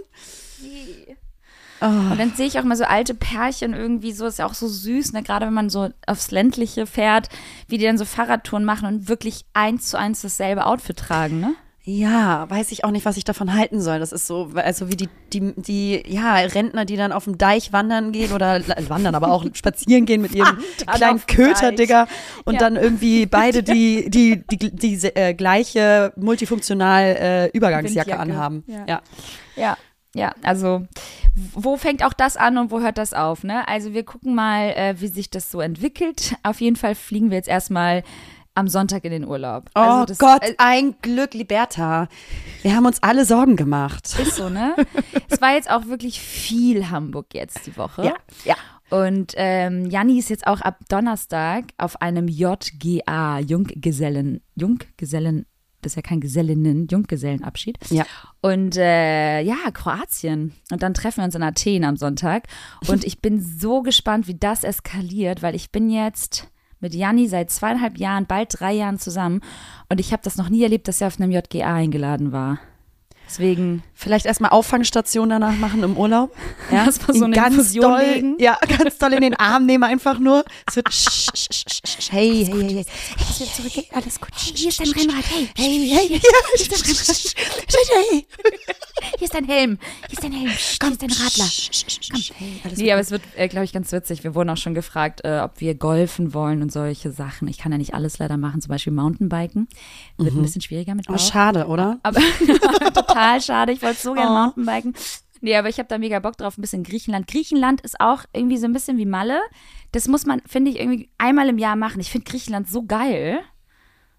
Und dann sehe ich auch mal so alte Pärchen irgendwie so, ist ja auch so süß, ne? gerade wenn man so aufs Ländliche fährt, wie die dann so Fahrradtouren machen und wirklich eins zu eins dasselbe Outfit tragen, ne? Ja, weiß ich auch nicht, was ich davon halten soll. Das ist so, also wie die, die, die, ja, Rentner, die dann auf dem Deich wandern gehen oder wandern, aber auch spazieren gehen mit ihrem Wandern kleinen Köter. Digga. Und Ja. dann irgendwie beide die, die, die, die, die äh, gleiche multifunktional äh, Übergangsjacke Windjacke. anhaben. Ja. ja. Ja, ja, also wo fängt auch das an und wo hört das auf, ne? Also wir gucken mal, äh, wie sich das so entwickelt. Auf jeden Fall fliegen wir jetzt erstmal am Sonntag in den Urlaub. Oh also das, Gott, äh, ein Glück, Liberta. Wir haben uns alle Sorgen gemacht. ist so, ne? es war jetzt auch wirklich viel Hamburg jetzt die Woche. Ja, ja. Und ähm, Janni ist jetzt auch ab Donnerstag auf einem JGA, Junggesellen, Junggesellen, das ist ja kein Gesellinnen, Junggesellenabschied. Ja. Und äh, ja, Kroatien. Und dann treffen wir uns in Athen am Sonntag. Und ich bin so gespannt, wie das eskaliert, weil ich bin jetzt mit Janni seit zweieinhalb Jahren, bald drei Jahren zusammen. Und ich habe das noch nie erlebt, dass er auf einem JGA eingeladen war. Deswegen Vielleicht erstmal Auffangstation danach machen im Urlaub. Ja, Lass mal so eine ganz Infusion doll, legen. Ja, ganz doll in den Arm nehmen einfach nur. Es wird sch, sch, sch, hey, hey, hey, hey. Ist wieder zurück. Hey, alles gut. Hey, hier ist dein Rennrad. Hey, Hey, hey, sch, sch, sch, sch, hey. hier ist dein Helm. Hier ist dein Helm. Hier ist dein Radler. Komm. Hey, alles Nee, aber es wird, äh, glaube ich, ganz witzig. Wir wurden auch schon gefragt, äh, ob wir golfen wollen und solche Sachen. Ich kann ja nicht alles leider machen, zum Beispiel Mountainbiken. Wird ein bisschen schwieriger mit Oh, Bauch. schade, oder? aber total schade. Ich wollte so gerne Oh. Mountainbiken. Nee, aber ich habe da mega Bock drauf, ein bisschen Griechenland. Griechenland ist auch irgendwie so ein bisschen wie Malle. Das muss man, finde ich, irgendwie einmal im Jahr machen. Ich finde Griechenland so geil.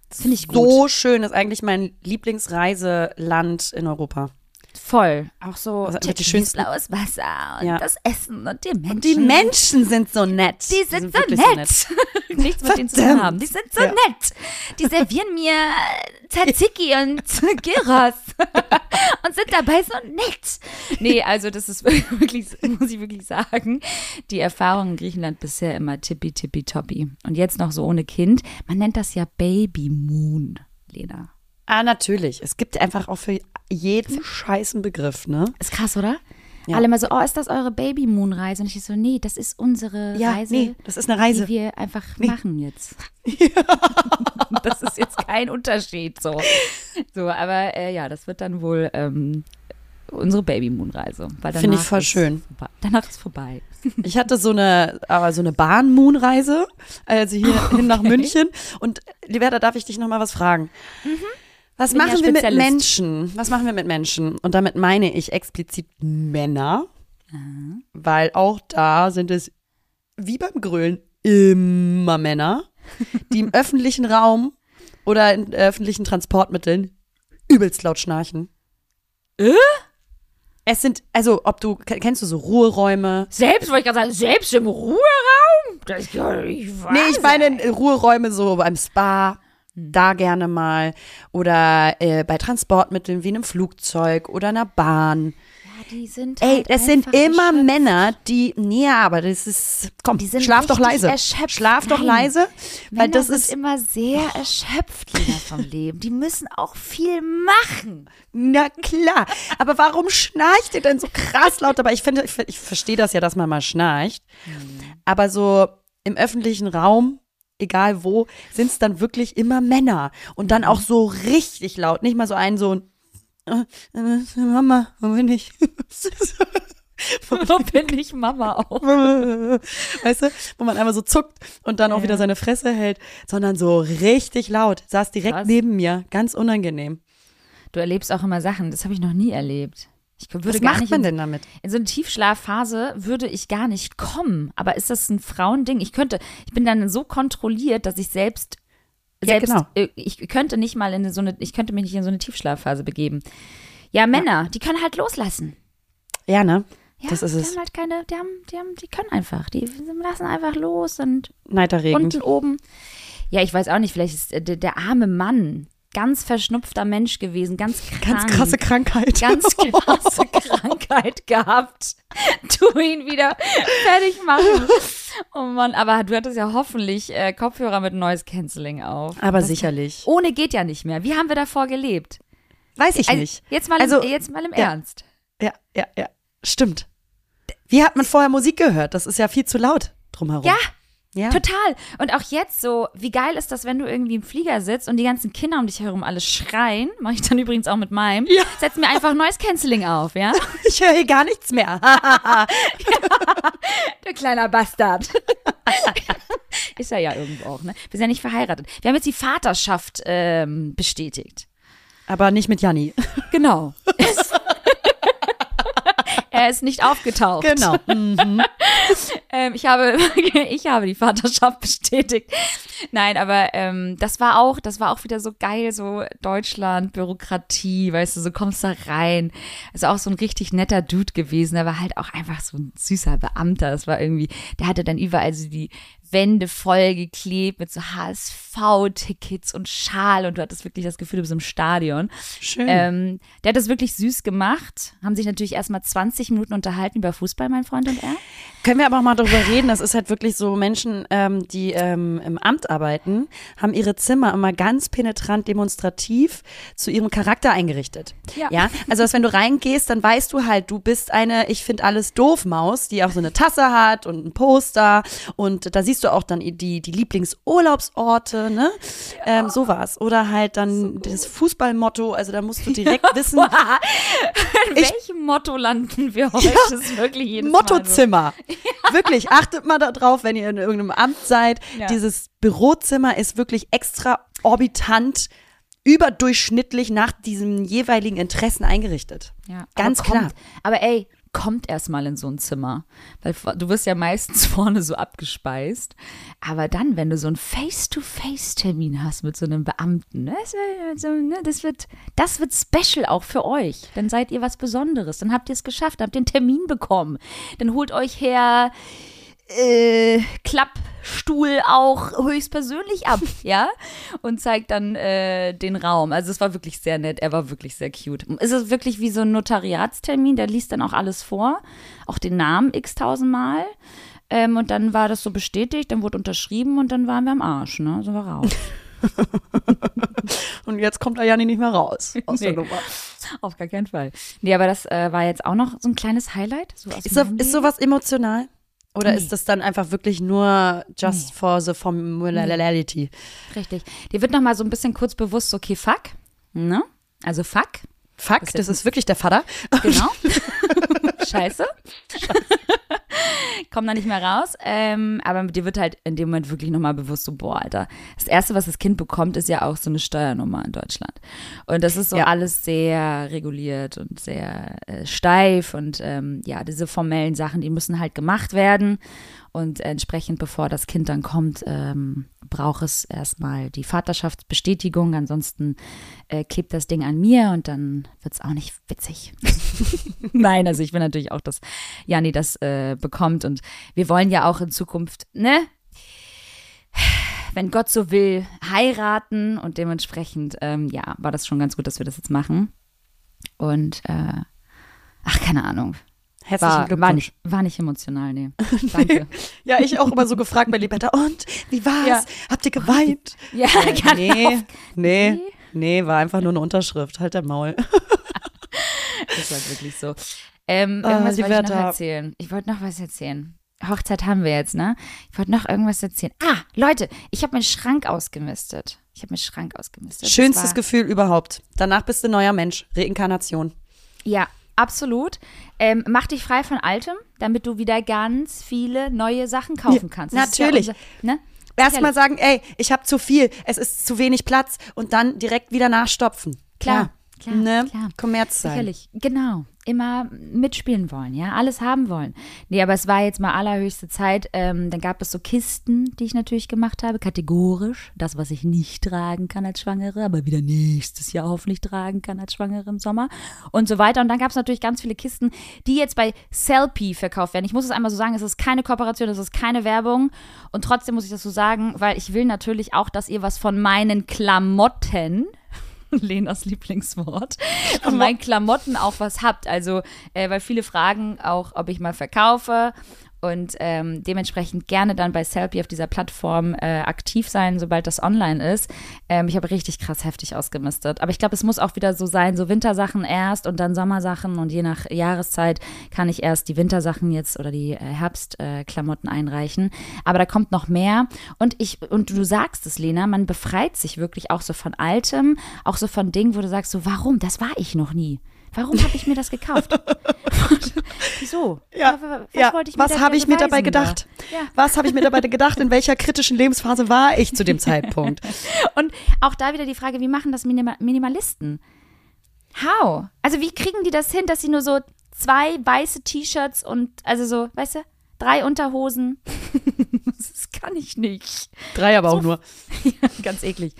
Das finde ich gut. So schön ist eigentlich mein Lieblingsreiseland in Europa. Voll. Auch so Also die schönsten- blaues Wasser und Ja. das Essen und die Menschen. Und die Menschen sind so nett. Die sind, so, wirklich nett. Nichts mit denen zu tun haben. Die sind so Ja. nett. Die servieren mir Tzatziki und Gyros und sind dabei so nett. Nee, also das ist wirklich, muss ich wirklich sagen, die Erfahrung in Griechenland bisher immer tippi tippi toppi. Und jetzt noch so ohne Kind. Man nennt das ja Baby Moon, Lena. Ah, natürlich. Es gibt einfach auch für jeden scheißen Begriff, ne? Ist krass, oder? Ja. Alle mal so, oh, ist das eure Baby Moon Reise? Und ich so, nee, das ist unsere Ja, Reise. nee, das ist eine Reise. die wir einfach machen jetzt. das ist jetzt kein Unterschied so. So, aber äh, ja, das wird dann wohl ähm, unsere Baby Moon Reise. Finde ich voll schön. vorbei. Danach ist vorbei. Ich hatte so eine, aber so eine Bahn-Moon-Reise, also hier hin nach München. Und Liberta, darf ich dich noch mal was fragen? Was ja machen wir mit. Menschen? Was machen wir mit Menschen? Und damit meine ich explizit Männer, weil auch da sind es wie beim Grölen immer Männer, die im öffentlichen Raum oder in öffentlichen Transportmitteln übelst laut schnarchen. Äh? Es sind, also, ob du, kennst du so Ruheräume? Selbst, wollte ich gerade sagen, selbst im Ruheraum? Das ist ja nicht wahr. Nee, ich meine in Ruheräume so beim Spa, da gerne mal. Oder äh, bei Transportmitteln wie einem Flugzeug oder einer Bahn. Die sind Ey, halt das sind immer erschöpft. Männer, die, nee, aber das ist, komm, Die sind schlaf doch leise. erschöpft. Schlaf doch Nein. leise, weil Männer das sind ist, immer sehr erschöpft Lena, vom Leben. Die müssen auch viel machen. na klar. Aber warum schnarcht ihr denn so krass laut dabei? Ich finde, ich, ich verstehe das ja, dass man mal schnarcht. Aber so im öffentlichen Raum, egal wo, sind es dann wirklich immer Männer. Und dann auch so richtig laut. Nicht mal so ein, so ein, äh, äh, Mama, wo bin ich? Wo bin ich Mama auch? weißt du, wo man einmal so zuckt und dann auch wieder seine Fresse hält, sondern so richtig laut. Saß direkt Krass. neben mir, ganz unangenehm. Du erlebst auch immer Sachen, das habe ich noch nie erlebt. Ich würde Was macht man denn damit? in so eine Tiefschlafphase würde ich gar nicht kommen. Aber ist das ein Frauending? Ich könnte, ich bin dann so kontrolliert, dass ich selbst, Ja, selbst, genau. äh, ich könnte nicht mal in so eine, ich könnte mich nicht in so eine Tiefschlafphase begeben. Ja, Männer, die können halt loslassen. Ja, ne? Ja, Das ist die es. haben halt keine, die haben, die haben, die können einfach, die lassen einfach los und Neiterregend. unten oben. Ja, ich weiß auch nicht, vielleicht ist äh, der, der arme Mann ganz verschnupfter Mensch gewesen, ganz krank. Ganz krasse Krankheit. Ganz krasse Krankheit gehabt. Tu ihn wieder fertig machen. Oh Mann, aber du hattest ja hoffentlich äh, Kopfhörer mit Noise Cancelling auf. Aber Das- sicherlich. Ohne geht ja nicht mehr. Wie haben wir davor gelebt? Weiß ich Also, nicht. Jetzt mal, Also, im, jetzt mal im ja. Ernst. Ja, ja, ja. Stimmt. Wie hat man vorher Musik gehört? Das ist ja viel zu laut drumherum. Ja, ja. Total. Und auch jetzt so, wie geil ist das, wenn du irgendwie im Flieger sitzt und die ganzen Kinder um dich herum alle schreien? Mache ich dann übrigens auch mit meinem. Ja. Setz mir einfach Noise Cancelling auf, ja? Ich höre hier gar nichts mehr. Du kleiner Bastard. ist er ja irgendwo auch, ne? Wir sind ja nicht verheiratet. Wir haben jetzt die Vaterschaft ähm, bestätigt. Aber nicht mit Janni. Genau. Er ist nicht aufgetaucht. Genau. Mhm. Ähm, ich, habe, ich habe die Vaterschaft bestätigt. Nein, aber ähm, das war auch, das war auch wieder so geil, so Deutschland, Bürokratie, weißt du, so kommst da rein. Also auch so ein richtig netter Dude gewesen, war halt auch einfach so ein süßer Beamter. Das war irgendwie, der hatte dann überall so die Wände voll geklebt mit so HSV-Tickets und Schal und du hattest wirklich das Gefühl, du bist im Stadion. Schön. Ähm, der hat das wirklich süß gemacht. Haben sich natürlich erstmal 20 Minuten unterhalten über Fußball, mein Freund und er. Können wir aber auch mal darüber reden, das ist halt wirklich so, Menschen, ähm, die ähm, im Amt arbeiten, haben ihre Zimmer immer ganz penetrant demonstrativ zu ihrem Charakter eingerichtet. Ja. ja? Also, dass wenn du reingehst, dann weißt du halt, du bist eine, ich finde alles doof Maus, die auch so eine Tasse hat und ein Poster und da siehst du auch dann die, die Lieblingsurlaubsorte, ne? Ähm, sowas. Oder halt dann das Fußballmotto, also da musst du direkt wissen, In welchem Motto landen wir heute? Das ist wirklich jedes Mal so. Mottozimmer. Wirklich, achtet mal darauf, wenn ihr in irgendeinem Amt seid. Ja. Dieses Bürozimmer ist wirklich extraorbitant, überdurchschnittlich nach diesen jeweiligen Interessen eingerichtet. Ja, Ganz aber kommt, klar. Aber ey, kommt erstmal in so ein Zimmer. Weil du wirst ja meistens vorne so abgespeist. Aber dann, wenn du so einen Face-to-Face-Termin hast mit so einem Beamten, ne, das, wird- so, ne, das, wird, das wird special auch für euch. Dann seid ihr was Besonderes. Dann habt ihr es geschafft, habt einen Termin bekommen. Dann holt euch her äh, Klappstuhl auch höchstpersönlich ab, ja, und zeigt dann äh, den Raum. Also es war wirklich sehr nett, er war wirklich sehr cute. Es ist wirklich wie so ein Notariatstermin, der liest dann auch alles vor, auch den Namen x tausendmal. Ähm, und dann war das so bestätigt, dann wurde unterschrieben und dann waren wir am Arsch, ne? Sind wir raus. Und jetzt kommt Ayani nicht mehr raus aus der Nee. Nummer. Auf gar keinen Fall. Nee, aber das äh, war jetzt auch noch so ein kleines Highlight. So Ist, so, ist sowas emotional? Oder Nee. ist das dann einfach wirklich nur just for the formality? Richtig. Dir wird noch mal so ein bisschen kurz bewusst, okay, fuck, ne? Also fuck, Fuck, Das das, ist ist wirklich der Vater. Genau. Scheiße. Komm da nicht mehr raus. Ähm, aber dir wird halt in dem Moment wirklich nochmal bewusst, so, boah, Alter. Das Erste, was das Kind bekommt, ist ja auch so eine Steuernummer in Deutschland. Und das ist so Ja. alles sehr reguliert und sehr äh, steif. Und ähm, ja, diese formellen Sachen, die müssen halt gemacht werden. Und entsprechend, bevor das Kind dann kommt, ähm, braucht es erstmal die Vaterschaftsbestätigung. Ansonsten äh, klebt das Ding an mir und dann wird es auch nicht witzig. Nein, also ich will natürlich auch, dass Jani das äh, bekommt. Und wir wollen ja auch in Zukunft, ne? Wenn Gott so will, heiraten und dementsprechend, ähm, ja, war das schon ganz gut, dass wir das jetzt machen. Und äh, Ach, keine Ahnung. Herzlichen War, war, Glückwunsch. nicht, war nicht emotional, nee. Danke. Ja, ich auch immer so gefragt bei Liberta. Und, wie war's? Ja. Habt ihr geweint? ja, Äh, genau. nee, nee, nee, war einfach nur eine Unterschrift. Halt der Maul. Das war wirklich so. Ähm, Ah, irgendwas die wollte ich noch erzählen. Ich wollte noch was erzählen. Hochzeit haben wir jetzt, ne? Ich wollte noch irgendwas erzählen. Ah, Leute, ich habe meinen Schrank ausgemistet. Ich habe meinen Schrank ausgemistet. Schönstes war- Gefühl überhaupt. Danach bist du ein neuer Mensch. Reinkarnation. Ja, absolut. Ähm, mach dich frei von Altem, damit du wieder ganz viele neue Sachen kaufen kannst. Das natürlich. Ja unser, ne? Erstmal sagen, ey, ich habe zu viel, es ist zu wenig Platz und dann direkt wieder nachstopfen. Klar, klar, ne? klar. Kommerz sein. Sicherlich, genau. Immer mitspielen wollen, ja, alles haben wollen. Nee, aber es war jetzt mal allerhöchste Zeit. Ähm, dann gab es so Kisten, die ich natürlich gemacht habe, kategorisch. Das, was ich nicht tragen kann als Schwangere, aber wieder nächstes Jahr hoffentlich tragen kann als Schwangere im Sommer und so weiter. Und dann gab es natürlich ganz viele Kisten, die jetzt bei Selfie verkauft werden. Ich muss es einmal so sagen, es ist keine Kooperation, es ist keine Werbung. Und trotzdem muss ich das so sagen, weil ich will natürlich auch, dass ihr was von meinen Klamotten Lenas Lieblingswort, von meinen Klamotten auch was habt. Also, äh, weil viele fragen auch, ob ich mal verkaufe und ähm, dementsprechend gerne dann bei Selfie auf dieser Plattform äh, aktiv sein, sobald das online ist. Ähm, ich habe richtig krass heftig ausgemistet. Aber ich glaube, es muss auch wieder so sein, so Wintersachen erst und dann Sommersachen und je nach Jahreszeit kann ich erst die Wintersachen jetzt oder die äh, Herbstklamotten äh, einreichen. Aber da kommt noch mehr. Und ich, und du sagst es, Lena, man befreit sich wirklich auch so von Altem, auch so von Dingen, wo du sagst, so, warum? Das war ich noch nie. Warum habe ich mir das gekauft? Wieso? Ja, was ja. wollte ich was habe ich mir dabei beweisen da? gedacht? Ja. Was habe ich mir dabei gedacht? In welcher kritischen Lebensphase war ich zu dem Zeitpunkt? Und auch da wieder die Frage, wie machen das Minima Minimalisten? How? Also wie kriegen die das hin, dass sie nur so zwei weiße T-Shirts und also so, weißt du, drei Unterhosen? kann ich nicht. Drei aber auch nur. Ganz eklig.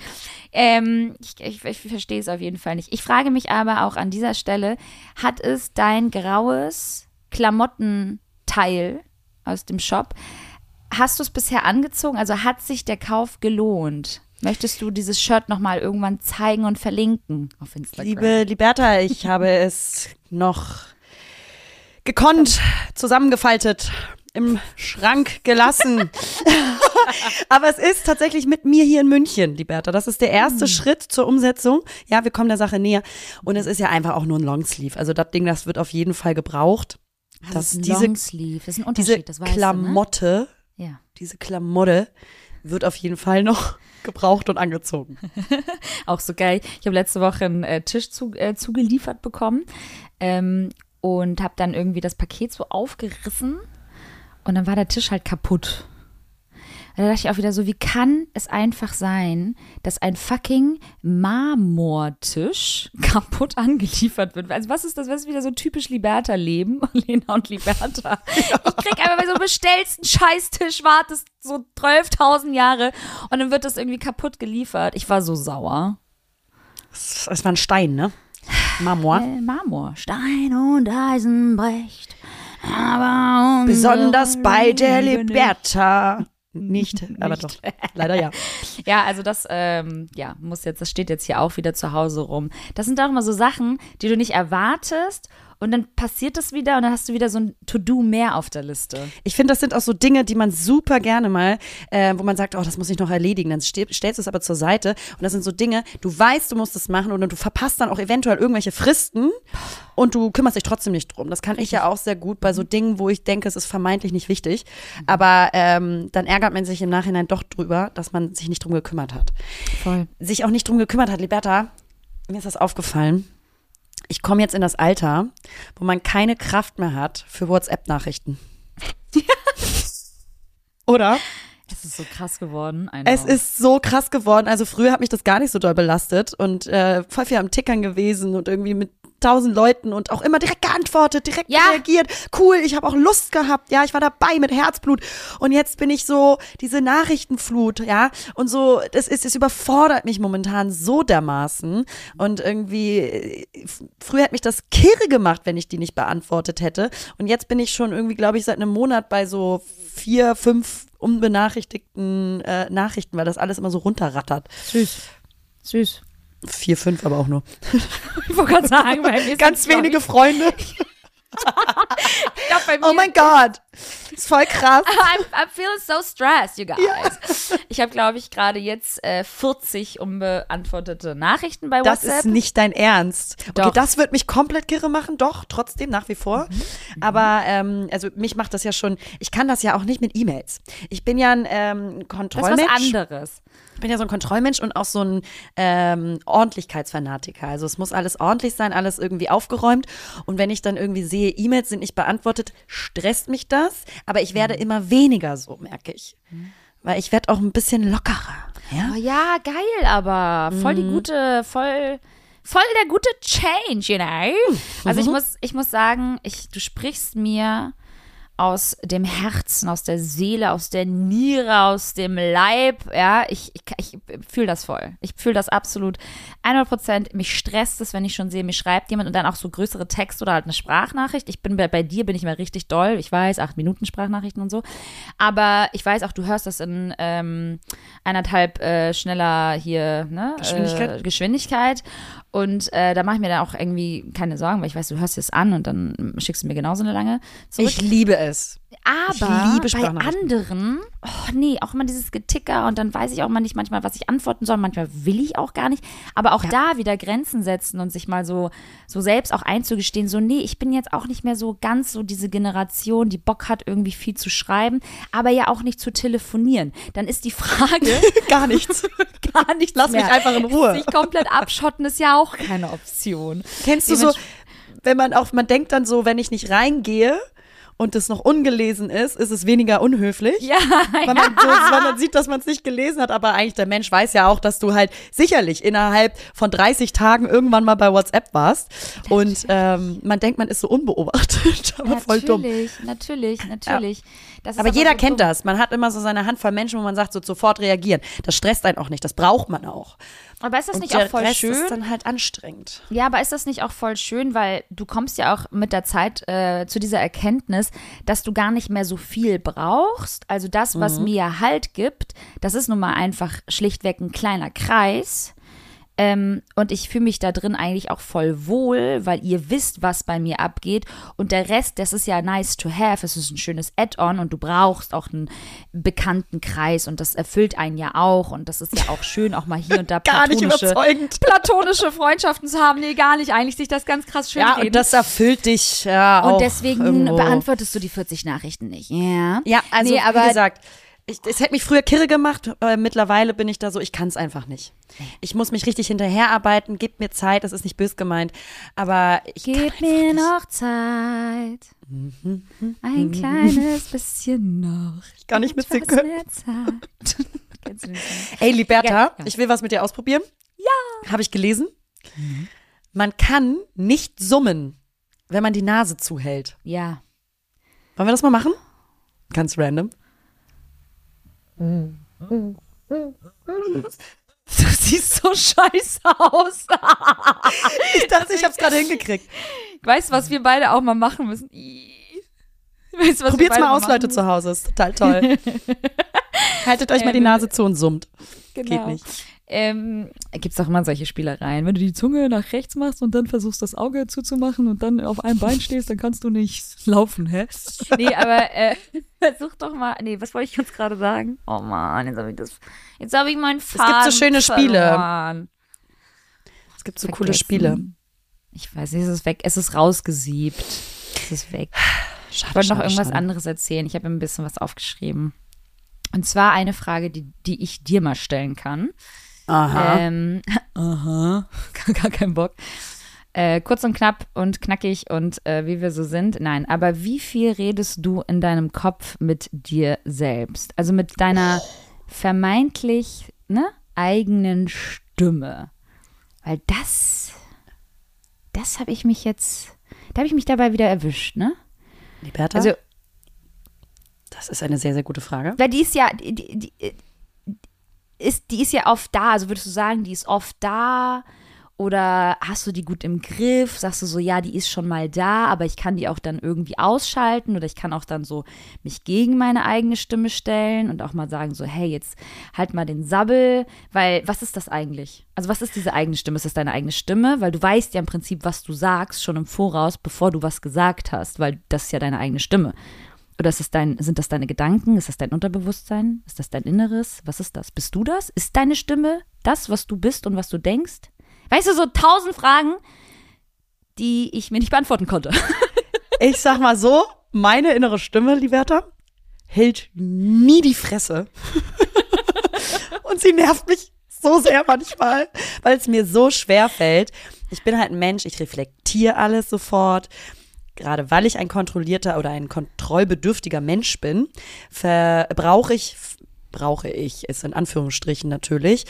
Ähm, ich, ich, ich verstehe es auf jeden Fall nicht. Ich frage mich aber auch an dieser Stelle, hat es dein graues Klamottenteil aus dem Shop, hast du es bisher angezogen? Also hat sich der Kauf gelohnt? Möchtest du dieses Shirt nochmal irgendwann zeigen und verlinken auf Instagram? Liebe Liberta, ich habe es noch gekonnt, zusammengefaltet, im Schrank gelassen. Aber es ist tatsächlich mit mir hier in München, Liberta. Das ist der erste Schritt zur Umsetzung. Ja, wir kommen der Sache näher. Und es ist ja einfach auch nur ein Longsleeve. Also das Ding, das wird auf jeden Fall gebraucht. das dass ist ein diese- Longsleeve, das ist ein Diese Unterschied, das weißt Klamotte, du, ne? Ja. diese Klamotte wird auf jeden Fall noch gebraucht und angezogen. Auch so geil. Ich habe letzte Woche einen äh, Tisch zu, äh, zugeliefert bekommen ähm, und habe dann irgendwie das Paket so aufgerissen und dann war der Tisch halt kaputt. Und da dachte ich auch wieder so, wie kann es einfach sein, dass ein fucking Marmortisch kaputt angeliefert wird? Also was ist das? Was ist wieder so typisch Liberta-Leben? Lena und Liberta. Ich krieg einfach bei so einem bestellsten Scheißtisch, wartest so 12.000 Jahre und dann wird das irgendwie kaputt geliefert. Ich war so sauer. Es war ein Stein, ne? Marmor. Äh, Marmor. Stein und Eisen bricht. Aber Besonders bei der. Liberta. Nicht, aber Nicht. doch. Leider ja. Ja, also das, ähm, ja, muss jetzt, das steht jetzt hier auch wieder zu Hause rum. Das sind doch immer so Sachen, die du nicht erwartest und dann passiert das wieder und dann hast du wieder so ein To-Do mehr auf der Liste. Ich finde, das sind auch so Dinge, die man super gerne mal, äh, wo man sagt, oh, das muss ich noch erledigen. Dann ste stellst du es aber zur Seite. Und das sind so Dinge, du weißt, du musst es machen und du verpasst dann auch eventuell irgendwelche Fristen und du kümmerst dich trotzdem nicht drum. Das kann ich ja auch sehr gut bei so Dingen, wo ich denke, es ist vermeintlich nicht wichtig. Aber ähm, dann ärgert man sich im Nachhinein doch drüber, dass man sich nicht drum gekümmert hat. Voll. Sich auch nicht drum gekümmert hat, Liberta, mir ist das aufgefallen. Ich komme jetzt in das Alter, wo man keine Kraft mehr hat für WhatsApp-Nachrichten. Oder? Es ist so krass geworden. Es ist so krass geworden. Also früher hat mich das gar nicht so doll belastet und äh, voll viel am Tickern gewesen und irgendwie mit tausend Leuten und auch immer direkt geantwortet, direkt Ja. reagiert. Cool, ich habe auch Lust gehabt. Ja, ich war dabei mit Herzblut. Und jetzt bin ich so diese Nachrichtenflut, ja. Und so, das ist, es überfordert mich momentan so dermaßen. Und irgendwie, äh, früher hat mich das kirre gemacht, wenn ich die nicht beantwortet hätte. Und jetzt bin ich schon irgendwie, glaube ich, seit einem Monat bei so vier, fünf unbenachrichtigten äh, Nachrichten, weil das alles immer so runterrattert. süß. Süß. Vier, fünf aber auch nur. Ich wollte gerade sagen, bei mir Ganz das, wenige Freunde. Glaub, Oh mein Gott. Ist voll krass. I'm, I'm feeling so stressed, you guys. Ich habe, glaube ich, gerade jetzt äh, 40 unbeantwortete Nachrichten bei Das WhatsApp. ist nicht dein Ernst. Okay, Doch. das wird mich komplett kirre machen, doch, trotzdem, nach wie vor. Aber ähm, also mich macht das ja schon, ich kann das ja auch nicht mit E-Mails. Ich bin ja ein ähm, das ist Kontrollmensch. was anderes. Ich bin ja so ein Kontrollmensch und auch so ein ähm, Ordentlichkeitsfanatiker. Also es muss alles ordentlich sein, alles irgendwie aufgeräumt. Und wenn ich dann irgendwie sehe, E-Mails sind nicht beantwortet, stresst mich das. Aber ich werde immer weniger so, merke ich. Weil ich werde auch ein bisschen lockerer. Ja? Oh ja, geil, aber voll die gute, voll, voll der gute Change, you know. Also ich muss, ich muss sagen, ich, du sprichst mir aus dem Herzen, aus der Seele, aus der Niere, aus dem Leib, ja, ich, ich, ich fühle das voll. Ich fühle das absolut 100 Prozent. Mich stresst es, wenn ich schon sehe, mir schreibt jemand und dann auch so größere Text oder halt eine Sprachnachricht. Ich bin bei, bei dir, bin ich mal richtig doll. Ich weiß, acht Minuten Sprachnachrichten und so. Aber ich weiß auch, du hörst das in ähm, eineinhalb äh, schneller hier, ne? Geschwindigkeit. Äh, Geschwindigkeit. Und äh, da mache ich mir dann auch irgendwie keine Sorgen, weil ich weiß, du hörst es an und dann schickst du mir genauso eine lange zurück. Ich liebe es. Aber bei anderen, oh nee, auch immer dieses Geticker und dann weiß ich auch mal nicht manchmal, was ich antworten soll. Manchmal will ich auch gar nicht. Aber auch da wieder Grenzen setzen und sich mal so, so selbst auch einzugestehen, so, nee, ich bin jetzt auch nicht mehr so ganz so diese Generation, die Bock hat, irgendwie viel zu schreiben, aber ja auch nicht zu telefonieren. Dann ist die Frage, Gar nichts. gar nichts Lass mich mehr. einfach in Ruhe. Sich komplett abschotten ist ja auch keine Option. Kennst du so, wenn man auch, man denkt dann so, wenn ich nicht reingehe und es noch ungelesen ist, ist es weniger unhöflich. Ja, Weil man, so, weil man sieht, dass man es nicht gelesen hat, aber eigentlich der Mensch weiß ja auch, dass du halt sicherlich innerhalb von 30 Tagen irgendwann mal bei WhatsApp warst. Und ähm, man denkt, man ist so unbeobachtet, aber voll dumm. Natürlich, natürlich, natürlich. Das ist Aber jeder so kennt dumm. das. Man hat immer so seine Handvoll Menschen, wo man sagt, so sofort reagieren. Das stresst einen auch nicht. Das braucht man auch. Aber ist das Und nicht auch voll Rest schön? ist dann halt anstrengend. Ja, aber ist das nicht auch voll schön, weil du kommst ja auch mit der Zeit äh, zu dieser Erkenntnis, dass du gar nicht mehr so viel brauchst. Also das, was mir Halt gibt, das ist nun mal einfach schlichtweg ein kleiner Kreis. Ähm, und ich fühle mich da drin eigentlich auch voll wohl, weil ihr wisst, was bei mir abgeht. Und der Rest, das ist ja nice to have. Es ist ein schönes Add-on und du brauchst auch einen bekannten Kreis und das erfüllt einen ja auch. Und das ist ja auch schön, auch mal hier und da Gar nicht platonische, überzeugend. platonische Freundschaften zu haben. Nee, gar nicht. Eigentlich sich das ganz krass schön Ja, reden. und das erfüllt dich ja auch Und deswegen irgendwo. beantwortest du die 40 Nachrichten nicht. Ja. Ja, also nee, aber wie gesagt, ich, es hätte mich früher kirre gemacht. Äh, mittlerweile bin ich da so, ich kann es einfach nicht. Ich muss mich richtig hinterherarbeiten. Gebt mir Zeit, das ist nicht bös gemeint. Aber ich einfach mir nicht. noch Zeit. Ein kleines bisschen noch. Ich kann nicht mitsingen. Ey, Liberta, Ja, ja. ich will was mit dir ausprobieren. Ja. Habe ich gelesen. Man kann nicht summen, wenn man die Nase zuhält. Ja. Wollen wir das mal machen? Ganz random. Du siehst so scheiße aus. Ich dachte, ich habe es gerade hingekriegt. Weißt du, was wir beide auch mal machen müssen? Weißt Probiert's mal aus, Leute zu Hause. Ist total toll. Haltet euch mal die Ähm, Nase zu und summt. Genau. Geht nicht. Ähm, Gibt es auch immer solche Spielereien. Wenn du die Zunge nach rechts machst und dann versuchst, das Auge zuzumachen und dann auf einem Bein stehst, dann kannst du nicht laufen, hä? Nee, aber äh, versuch doch mal. Nee, was wollte ich jetzt gerade sagen? Oh Mann, jetzt habe ich das. Jetzt habe ich meinen Faden gibt so schöne Spiele. verloren. Es gibt so coole Vergessen. Spiele. Ich weiß nicht, es ist weg. Es ist rausgesiebt. Es ist weg. Schade, Ich wollte noch schade, irgendwas schade. anderes erzählen. Ich habe ein bisschen was aufgeschrieben. Und zwar eine Frage, die, die ich dir mal stellen kann. Aha. Ähm, aha, gar, gar keinen Bock. Äh, kurz und knapp und knackig und äh, wie wir so sind. Nein, aber wie viel redest du in deinem Kopf mit dir selbst? Also mit deiner vermeintlich ne, eigenen Stimme. Weil das, das habe ich mich jetzt, da habe ich mich dabei wieder erwischt, ne? Liberta, Also, das ist eine sehr, sehr gute Frage. weil die ist ja, die, die, die, ist, die ist ja oft da, also würdest du sagen, die ist oft da Oder hast du die gut im Griff? Sagst du so, ja, die ist schon mal da, aber ich kann die auch dann irgendwie ausschalten oder ich kann auch dann so mich gegen meine eigene Stimme stellen und auch mal sagen so, hey, jetzt halt mal den Sabbel, weil was ist das eigentlich? Also was ist diese eigene Stimme? Ist das deine eigene Stimme? Weil du weißt ja im Prinzip, was du sagst, schon im Voraus, bevor du was gesagt hast, weil das ist ja deine eigene Stimme. Oder ist das dein, sind das deine Gedanken? Ist das dein Unterbewusstsein? Ist das dein Inneres? Was ist das? Bist du das? Ist deine Stimme das, was du bist und was du denkst? Weißt du, so tausend Fragen, die ich mir nicht beantworten konnte. Ich sag mal so, meine innere Stimme, Liberta, hält nie die Fresse. Und sie nervt mich so sehr manchmal, weil es mir so schwer fällt. Ich bin halt ein Mensch, ich reflektiere alles sofort. Gerade weil ich ein kontrollierter oder ein kontrollbedürftiger Mensch bin, brauche ich, brauche ich, ist in Anführungsstrichen natürlich,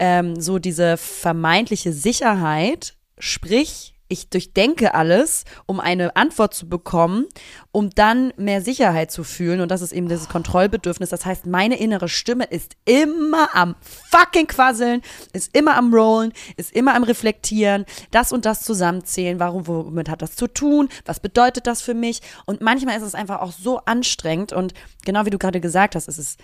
ähm, so diese vermeintliche Sicherheit, sprich, ich durchdenke alles, um eine Antwort zu bekommen, um dann mehr Sicherheit zu fühlen. Und das ist eben dieses Kontrollbedürfnis. Das heißt, meine innere Stimme ist immer am fucking Quasseln, ist immer am Rollen, ist immer am Reflektieren, das und das zusammenzählen. Warum, womit hat das zu tun? Was bedeutet das für mich? Und manchmal ist es einfach auch so anstrengend. Und genau wie du gerade gesagt hast, ist es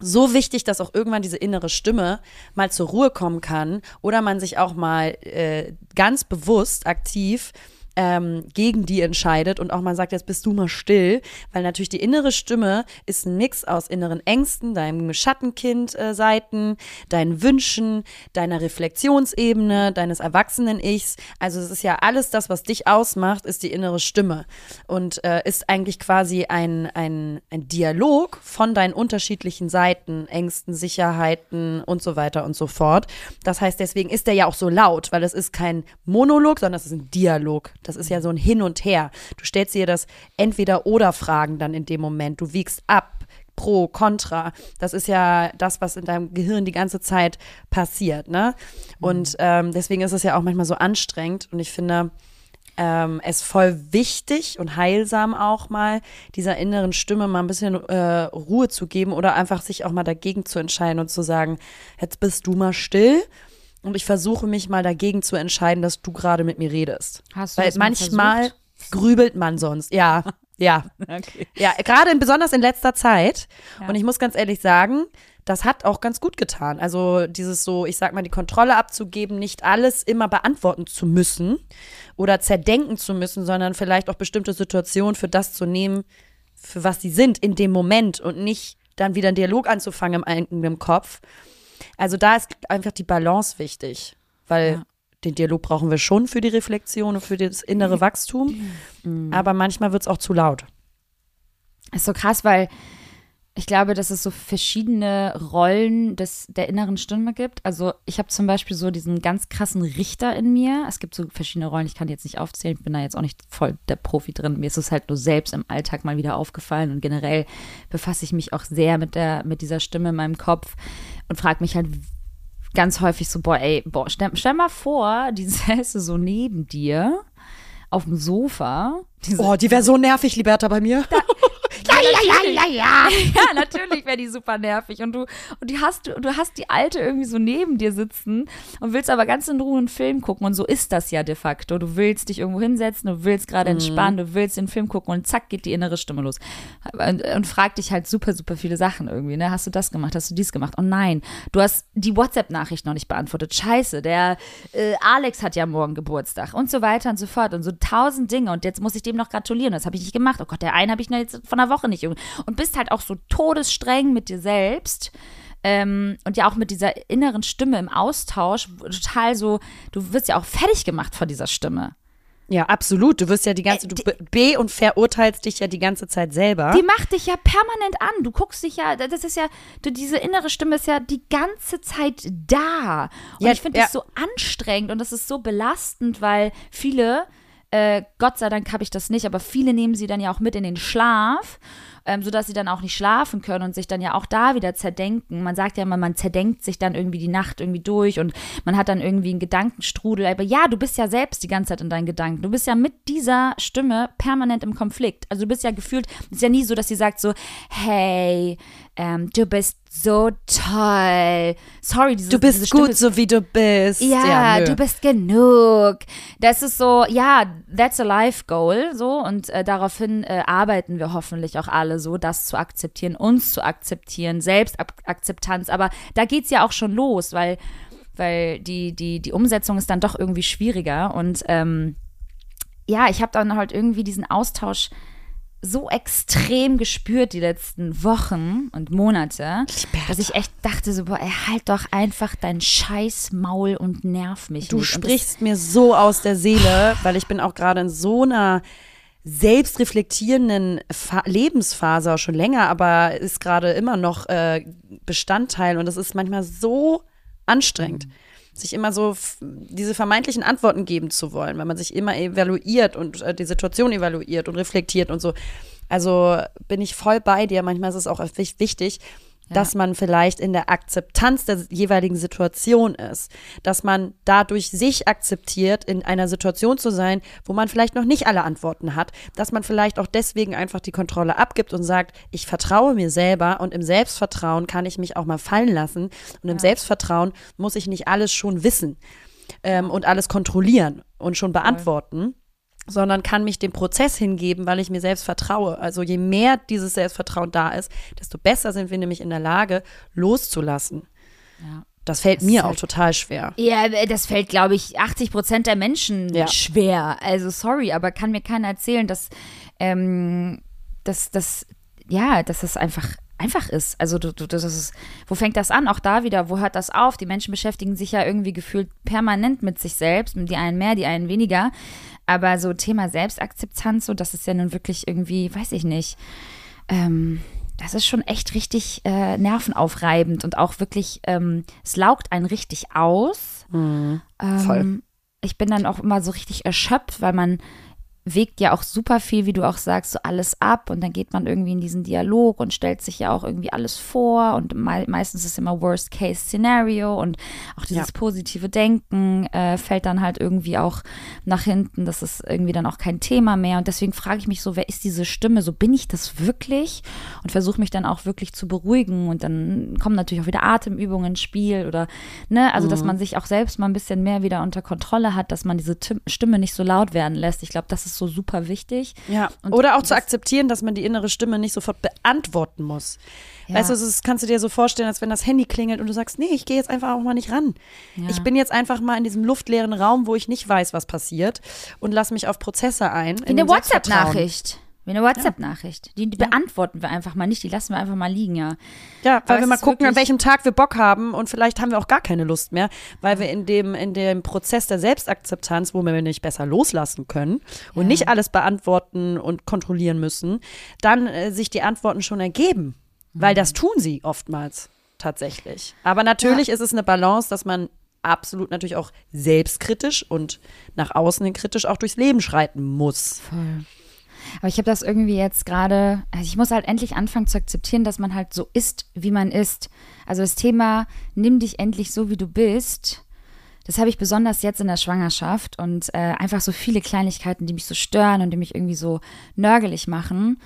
so wichtig, dass auch irgendwann diese innere Stimme mal zur Ruhe kommen kann oder man sich auch mal äh, ganz bewusst aktiv ähm, gegen die entscheidet und auch mal sagt, jetzt bist du mal still, weil natürlich die innere Stimme ist ein Mix aus inneren Ängsten, deinem Schattenkind-Seiten, äh, deinen Wünschen, deiner Reflexionsebene, deines Erwachsenen-Ichs. Also es ist ja alles das, was dich ausmacht, ist die innere Stimme und äh, ist eigentlich quasi ein, ein, ein Dialog von deinen unterschiedlichen Seiten, Ängsten, Sicherheiten und so weiter und so fort. Das heißt, deswegen ist der ja auch so laut, weil es ist kein Monolog, sondern es ist ein Dialog. Das ist ja so ein Hin und Her. Du stellst dir das Entweder-Oder-Fragen dann in dem Moment. Du wiegst ab, pro, contra. Das ist ja das, was in deinem Gehirn die ganze Zeit passiert, ne? Und ähm, deswegen ist es ja auch manchmal so anstrengend. Und ich finde, ähm, es voll wichtig und heilsam auch mal, dieser inneren Stimme mal ein bisschen äh, Ruhe zu geben oder einfach sich auch mal dagegen zu entscheiden und zu sagen, jetzt bist du mal still und ich versuche mich mal dagegen zu entscheiden, dass du gerade mit mir redest. Hast du Weil manchmal grübelt man sonst. Ja, ja. Okay. Ja, gerade in, besonders in letzter Zeit. Ja. Und ich muss ganz ehrlich sagen, das hat auch ganz gut getan. Also dieses so, ich sag mal, die Kontrolle abzugeben, nicht alles immer beantworten zu müssen oder zerdenken zu müssen, sondern vielleicht auch bestimmte Situationen für das zu nehmen, für was sie sind in dem Moment und nicht dann wieder einen Dialog anzufangen im eigenen Kopf. Also da ist einfach die Balance wichtig, weil Ja. den Dialog brauchen wir schon für die Reflexion und für das innere Wachstum, aber manchmal wird es auch zu laut. ist so krass, weil ich glaube, dass es so verschiedene Rollen des, der inneren Stimme gibt. Also ich habe zum Beispiel so diesen ganz krassen Richter in mir. Es gibt so verschiedene Rollen, ich kann die jetzt nicht aufzählen, ich bin da jetzt auch nicht voll der Profi drin. Mir ist es halt nur selbst im Alltag mal wieder aufgefallen und generell befasse ich mich auch sehr mit, der, mit dieser Stimme in meinem Kopf und frage mich halt ganz häufig so, boah, ey, boah, stell, stell mal vor, die säße so neben dir auf dem Sofa. Diese, Oh, die wäre so nervig, Liberta, bei mir. Ja, natürlich wäre die super nervig. Und du, und die hast, du hast die Alte irgendwie so neben dir sitzen und willst aber ganz in Ruhe einen Film gucken. Und so ist das ja de facto. Du willst dich irgendwo hinsetzen, du willst gerade entspannen, du willst den Film gucken und zack geht die innere Stimme los. Und, und fragt dich halt super, super viele Sachen irgendwie. Ne? Hast du das gemacht? Hast du dies gemacht? Oh nein, du hast die WhatsApp-Nachricht noch nicht beantwortet. Scheiße, der äh, Alex hat ja morgen Geburtstag und so weiter und so fort. Und so tausend Dinge. Und jetzt muss ich dem noch gratulieren. Das habe ich nicht gemacht. Oh Gott, der einen habe ich noch jetzt von einer Woche nicht. Und bist halt auch so todesstreng mit dir selbst. Ähm, und ja auch mit dieser inneren Stimme im Austausch, total so, du wirst ja auch fertig gemacht von dieser Stimme. Ja, absolut. Du wirst ja die ganze, du be- be- und verurteilst dich ja die ganze Zeit selber. Die macht dich ja permanent an. Du guckst dich ja, das ist ja, du, diese innere Stimme ist ja die ganze Zeit da. Und Ja, ich finde ja. das so anstrengend und das ist so belastend, weil viele, äh, Gott sei Dank habe ich das nicht, aber viele nehmen sie dann ja auch mit in den Schlaf. Ähm, sodass sie dann auch nicht schlafen können und sich dann ja auch da wieder zerdenken. Man sagt ja immer, man zerdenkt sich dann irgendwie die Nacht irgendwie durch und man hat dann irgendwie einen Gedankenstrudel. Aber ja, du bist ja selbst die ganze Zeit in deinen Gedanken. Du bist ja mit dieser Stimme permanent im Konflikt. Also du bist ja gefühlt, es ist ja nie so, dass sie sagt so, hey, ähm, du bist so toll. Sorry, diese, Du bist diese gut, so wie du bist. ja, nö. du bist genug. Das ist so, ja, that's a life goal, so und äh, daraufhin äh, arbeiten wir hoffentlich auch alle so, das zu akzeptieren, uns zu akzeptieren, Selbstakzeptanz. Aber da geht's ja auch schon los, weil weil die die die Umsetzung ist dann doch irgendwie schwieriger und ähm, ja, ich habe dann halt irgendwie diesen Austausch so extrem gespürt die letzten Wochen und Monate, dass ich echt dachte so, boah, ey, halt doch einfach dein scheiß Maul und nerv mich Du nicht. Sprichst mir so aus der Seele, weil ich bin auch gerade in so einer selbstreflektierenden Fa Lebensphase auch schon länger, aber ist gerade immer noch äh, Bestandteil und das ist manchmal so anstrengend, sich immer so diese vermeintlichen Antworten geben zu wollen, weil man sich immer evaluiert und äh, die Situation evaluiert und reflektiert und so. Also bin ich voll bei dir. Manchmal ist es auch wich- dass man vielleicht in der Akzeptanz der jeweiligen Situation ist, dass man dadurch sich akzeptiert, in einer Situation zu sein, wo man vielleicht noch nicht alle Antworten hat, dass man vielleicht auch deswegen einfach die Kontrolle abgibt und sagt, ich vertraue mir selber und im Selbstvertrauen kann ich mich auch mal fallen lassen und im Selbstvertrauen muss ich nicht alles schon wissen ähm, und alles kontrollieren und schon beantworten sondern kann mich dem Prozess hingeben, weil ich mir selbst vertraue. Also je mehr dieses Selbstvertrauen da ist, desto besser sind wir nämlich in der Lage, loszulassen. Ja. Das fällt Das mir auch halt- total schwer. Ja, das fällt, glaube ich, 80 Prozent der Menschen Ja. schwer. Also sorry, aber kann mir keiner erzählen, dass, ähm, dass, dass, ja, dass das einfach einfach ist. Also du, du, das ist, wo fängt das an? Auch da wieder, wo hört das auf? Die Menschen beschäftigen sich ja irgendwie gefühlt permanent mit sich selbst, die einen mehr, die einen weniger. Aber so Thema Selbstakzeptanz, so das ist ja nun wirklich irgendwie, weiß ich nicht. Ähm, das ist schon echt richtig äh, nervenaufreibend und auch wirklich, ähm, es laugt einen richtig aus. Ähm, Voll. Ich bin dann auch immer so richtig erschöpft, weil man wägt ja auch super viel, wie du auch sagst, so alles ab und dann geht man irgendwie in diesen Dialog und stellt sich ja auch irgendwie alles vor und mei meistens ist immer Worst-Case-Szenario und auch dieses Ja. positive Denken äh, fällt dann halt irgendwie auch nach hinten, das ist irgendwie dann auch kein Thema mehr und deswegen frage ich mich so, wer ist diese Stimme, so bin ich das wirklich und versuche mich dann auch wirklich zu beruhigen und dann kommen natürlich auch wieder Atemübungen ins Spiel oder, ne, also dass man sich auch selbst mal ein bisschen mehr wieder unter Kontrolle hat, dass man diese Tim Stimme nicht so laut werden lässt. Ich glaube, das ist so super wichtig. Ja, Und oder auch zu akzeptieren, dass man die innere Stimme nicht sofort beantworten muss. Ja. Weißt du, das kannst du dir so vorstellen, als wenn das Handy klingelt und du sagst, nee, ich gehe jetzt einfach auch mal nicht ran. Ja. Ich bin jetzt einfach mal in diesem luftleeren Raum, wo ich nicht weiß, was passiert und lass mich auf Prozesse ein. In eine dem Selbstvertrauen. WhatsApp-Nachricht. Wie eine WhatsApp-Nachricht. Die, die beantworten wir einfach mal nicht, die lassen wir einfach mal liegen, ja. Ja, Aber weil es wir mal gucken, an welchem Tag wir Bock haben und vielleicht haben wir auch gar keine Lust mehr, weil wir in dem, in dem Prozess der Selbstakzeptanz, wo wir nicht besser loslassen können und Ja. nicht alles beantworten und kontrollieren müssen, dann äh, sich die Antworten schon ergeben. Weil das tun sie oftmals tatsächlich. Aber natürlich ist es eine Balance, dass man absolut natürlich auch selbstkritisch und nach außen hin kritisch auch durchs Leben schreiten muss. Voll. Aber ich habe das irgendwie jetzt gerade, also ich muss halt endlich anfangen zu akzeptieren, dass man halt so ist, wie man ist. Also das Thema, nimm dich endlich so, wie du bist. Das habe ich besonders jetzt in der Schwangerschaft und äh, einfach so viele Kleinigkeiten, die mich so stören und die mich irgendwie so nörgelig machen.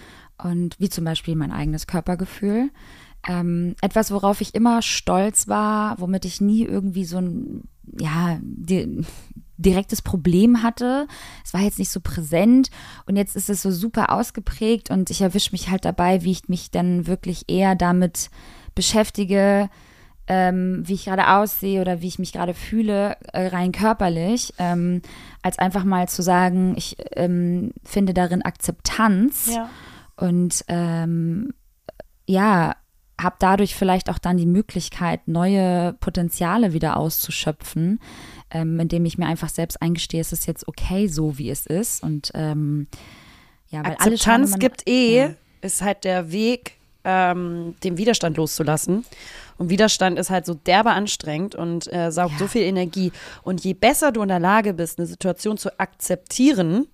Und wie zum Beispiel mein eigenes Körpergefühl. Ähm, etwas, worauf ich immer stolz war, womit ich nie irgendwie so ein, ja, di direktes Problem hatte. Es war jetzt nicht so präsent. Und jetzt ist es so super ausgeprägt und ich erwische mich halt dabei, wie ich mich dann wirklich eher damit beschäftige, ähm, wie ich gerade aussehe oder wie ich mich gerade fühle, äh, rein körperlich, ähm, als einfach mal zu sagen, ich ähm, finde darin Akzeptanz. Und ähm, ja, habe dadurch vielleicht auch dann die Möglichkeit, neue Potenziale wieder auszuschöpfen, ähm, indem ich mir einfach selbst eingestehe, es ist jetzt okay, so wie es ist. Und ähm, ja, weil schauen Akzeptanz immer- gibt eh, Ja. ist halt der Weg, ähm, den Widerstand loszulassen. Und Widerstand ist halt so derbe anstrengend und äh, saugt Ja. so viel Energie. Und je besser du in der Lage bist, eine Situation zu akzeptieren,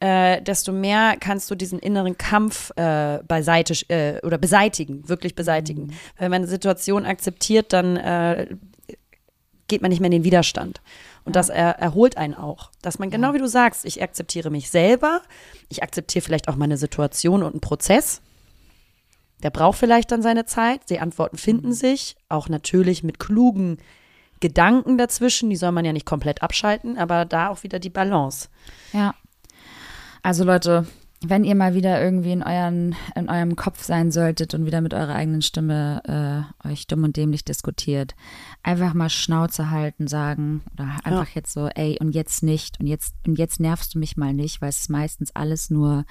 äh, desto mehr kannst du diesen inneren Kampf äh, beiseite äh, oder beseitigen, wirklich beseitigen. Wenn man eine Situation akzeptiert, dann äh, geht man nicht mehr in den Widerstand. Und das er, erholt einen auch. Dass man genau wie du sagst, ich akzeptiere mich selber, ich akzeptiere vielleicht auch meine Situation und einen Prozess. Der braucht vielleicht dann seine Zeit. Die Antworten finden sich, auch natürlich mit klugen Gedanken dazwischen. Die soll man ja nicht komplett abschalten, aber da auch wieder die Balance. Ja. Also Leute, wenn ihr mal wieder irgendwie in, euren, in eurem Kopf sein solltet und wieder mit eurer eigenen Stimme äh, euch dumm und dämlich diskutiert, einfach mal Schnauze halten, sagen oder einfach jetzt so, ey, und jetzt nicht und jetzt, und jetzt nervst du mich mal nicht, weil es ist meistens alles nur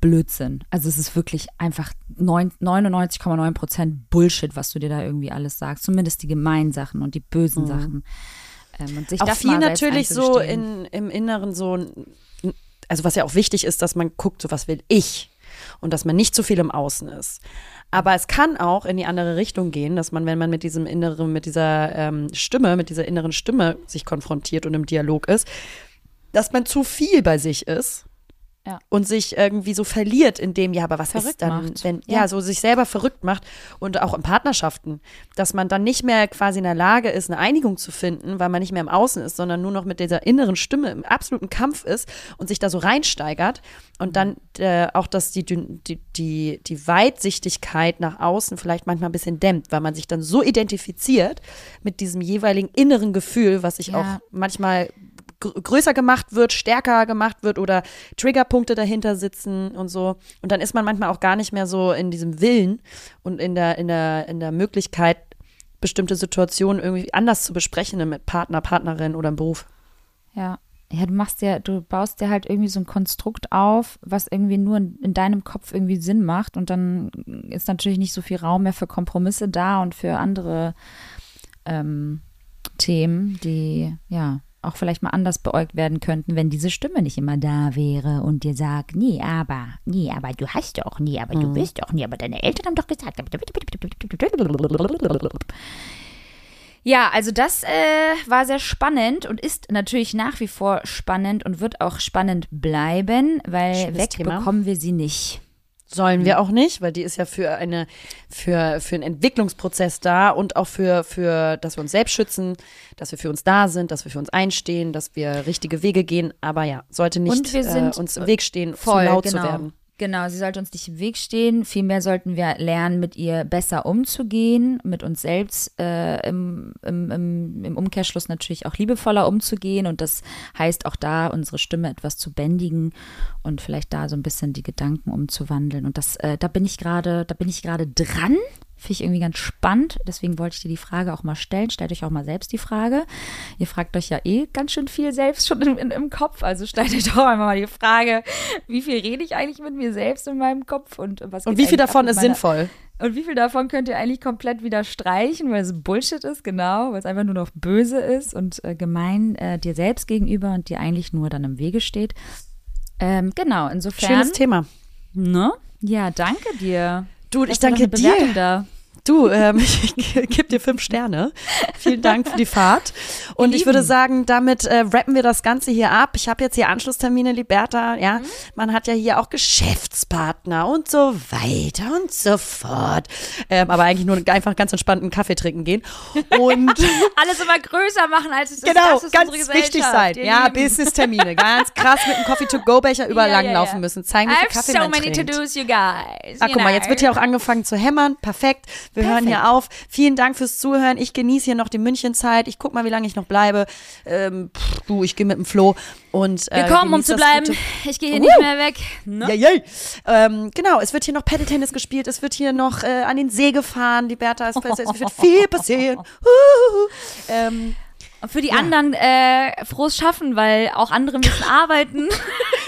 Blödsinn. Also es ist wirklich einfach neun- 99,9 Prozent Bullshit, was du dir da irgendwie alles sagst. Zumindest die gemeinen Sachen und die bösen Sachen. Ähm, und sich auch viel natürlich so in, im Inneren so, ein- also was ja auch wichtig ist, dass man guckt, so was will ich und dass man nicht zu viel im Außen ist. Aber es kann auch in die andere Richtung gehen, dass man, wenn man mit diesem inneren, mit dieser ähm, Stimme, mit dieser inneren Stimme sich konfrontiert und im Dialog ist, dass man zu viel bei sich ist. Ja. Und sich irgendwie so verliert in dem, ja, aber was Verrückt ist dann, macht. wenn, Ja. ja, so sich selber verrückt macht und auch in Partnerschaften, dass man dann nicht mehr quasi in der Lage ist, eine Einigung zu finden, weil man nicht mehr im Außen ist, sondern nur noch mit dieser inneren Stimme im absoluten Kampf ist und sich da so reinsteigert und dann äh, auch, dass die, die, die, die Weitsichtigkeit nach außen vielleicht manchmal ein bisschen dämmt, weil man sich dann so identifiziert mit diesem jeweiligen inneren Gefühl, was sich Ja. auch manchmal größer gemacht wird, stärker gemacht wird oder Triggerpunkte dahinter sitzen und so. Und dann ist man manchmal auch gar nicht mehr so in diesem Willen und in der, in der, in der Möglichkeit, bestimmte Situationen irgendwie anders zu besprechen mit Partner, Partnerin oder im Beruf. Ja. Ja, du machst ja, du baust dir halt irgendwie so ein Konstrukt auf, was irgendwie nur in, in deinem Kopf irgendwie Sinn macht und dann ist natürlich nicht so viel Raum mehr für Kompromisse da und für andere ähm, Themen, die ja auch vielleicht mal anders beäugt werden könnten, wenn diese Stimme nicht immer da wäre und dir sagt, nee, aber, nee, aber du hast doch, nee, aber du bist doch, nee, aber deine Eltern haben doch gesagt. Ja, also das äh, war sehr spannend und ist natürlich nach wie vor spannend und wird auch spannend bleiben, weil wegbekommen wir sie nicht. Sollen wir auch nicht, weil die ist ja für eine, für, für einen Entwicklungsprozess da und auch für, für, dass wir uns selbst schützen, dass wir für uns da sind, dass wir für uns einstehen, dass wir richtige Wege gehen. Aber ja, sollte nicht Und wir sind äh, uns im Weg stehen, Voll, zu laut genau. zu werden. Genau, sie sollte uns nicht im Weg stehen. Vielmehr sollten wir lernen, mit ihr besser umzugehen, mit uns selbst äh, im, im, im, im Umkehrschluss natürlich auch liebevoller umzugehen. Und das heißt auch da, unsere Stimme etwas zu bändigen und vielleicht da so ein bisschen die Gedanken umzuwandeln. Und das, äh, da bin ich gerade, da bin ich gerade dran. Finde ich irgendwie ganz spannend. Deswegen wollte ich dir die Frage auch mal stellen. Stellt euch auch mal selbst die Frage. Ihr fragt euch ja eh ganz schön viel selbst schon im, in, im Kopf. Also stellt euch doch einmal mal die Frage, wie viel rede ich eigentlich mit mir selbst in meinem Kopf und was Und wie viel davon ist sinnvoll? Und wie viel davon könnt ihr eigentlich komplett wieder streichen, weil es Bullshit ist, genau, weil es einfach nur noch böse ist und äh, gemein äh, dir selbst gegenüber und dir eigentlich nur dann im Wege steht. Ähm, genau, insofern. Schönes Thema. Ne? Ja, danke dir. Du, Lass ich danke dir. Da. Du, ähm, ich gebe dir fünf Sterne. Vielen Dank für die Fahrt. Und ich würde sagen, damit äh, rappen wir das Ganze hier ab. Ich habe jetzt hier Anschlusstermine, Liberta. Ja, Mhm. man hat ja hier auch Geschäftspartner und so weiter und so fort. Ähm, aber eigentlich nur einfach ganz entspannt einen Kaffee trinken gehen. Und Alles immer größer machen, als es ist. genau, Das ist ganz wichtig sein. Ja. Business-Termine. Ganz krass mit einem Coffee-to-go-Becher überall Ja, ja, langlaufen ja. müssen. Zeigen, wie viel Kaffee so man many trinkt. to-dos, you guys. Ah, you guck mal, jetzt wird hier auch angefangen zu hämmern. Perfekt. Wir hören hier auf. Vielen Dank fürs Zuhören. Ich genieße hier noch die Münchenzeit. Ich guck mal, wie lange ich noch bleibe. Ähm, pff, du, ich gehe mit dem Flo. Und, äh, Gekommen, um zu bleiben. gute- Ich gehe hier Woo! nicht mehr weg. Ne? Ja, yay. Ähm, genau, es wird hier noch Paddle-Tennis gespielt, es wird hier noch äh, an den See gefahren, die Bertha, es, es wird viel passieren. Huhuhu. ähm, Und für die anderen äh, frohes Schaffen, weil auch andere müssen arbeiten.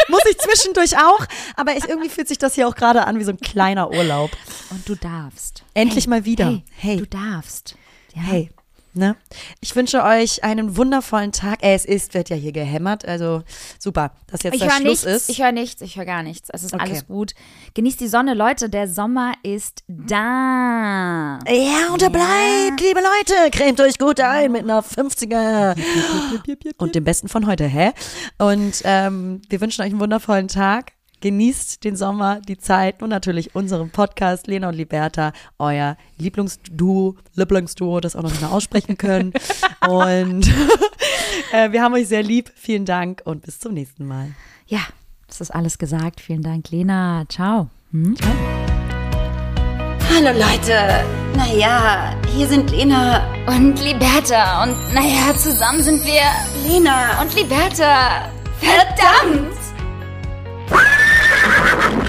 muss ich zwischendurch auch, aber es, irgendwie fühlt sich das hier auch gerade an wie so ein kleiner Urlaub. Und du darfst. Endlich mal wieder. Hey, Hey. du darfst. Ja. Hey, ne? Ich wünsche euch einen wundervollen Tag. Äh, es ist, wird ja hier gehämmert, also super, dass jetzt Ich der Schluss nichts, ist. ich höre nichts, ich höre gar nichts. Es ist Okay. alles gut. Genießt die Sonne, Leute, der Sommer ist da. ja, und er bleibt, liebe Leute. Cremt euch gut ein mit einer 50er. und dem Besten von heute, hä? Und ähm, wir wünschen euch einen wundervollen Tag. Genießt den Sommer, die Zeit und natürlich unseren Podcast Lena und Liberta, euer Lieblingsduo, Lieblingsduo, das auch noch nicht mehr aussprechen können. und äh, wir haben euch sehr lieb. Vielen Dank und bis zum nächsten Mal. Ja, das ist alles gesagt. Vielen Dank, Lena. Ciao. Hm? Hallo Leute. Naja, hier sind Lena. Und Liberta. Und naja, zusammen sind wir Lena. und Liberta. Verdammt! Ha ha ha!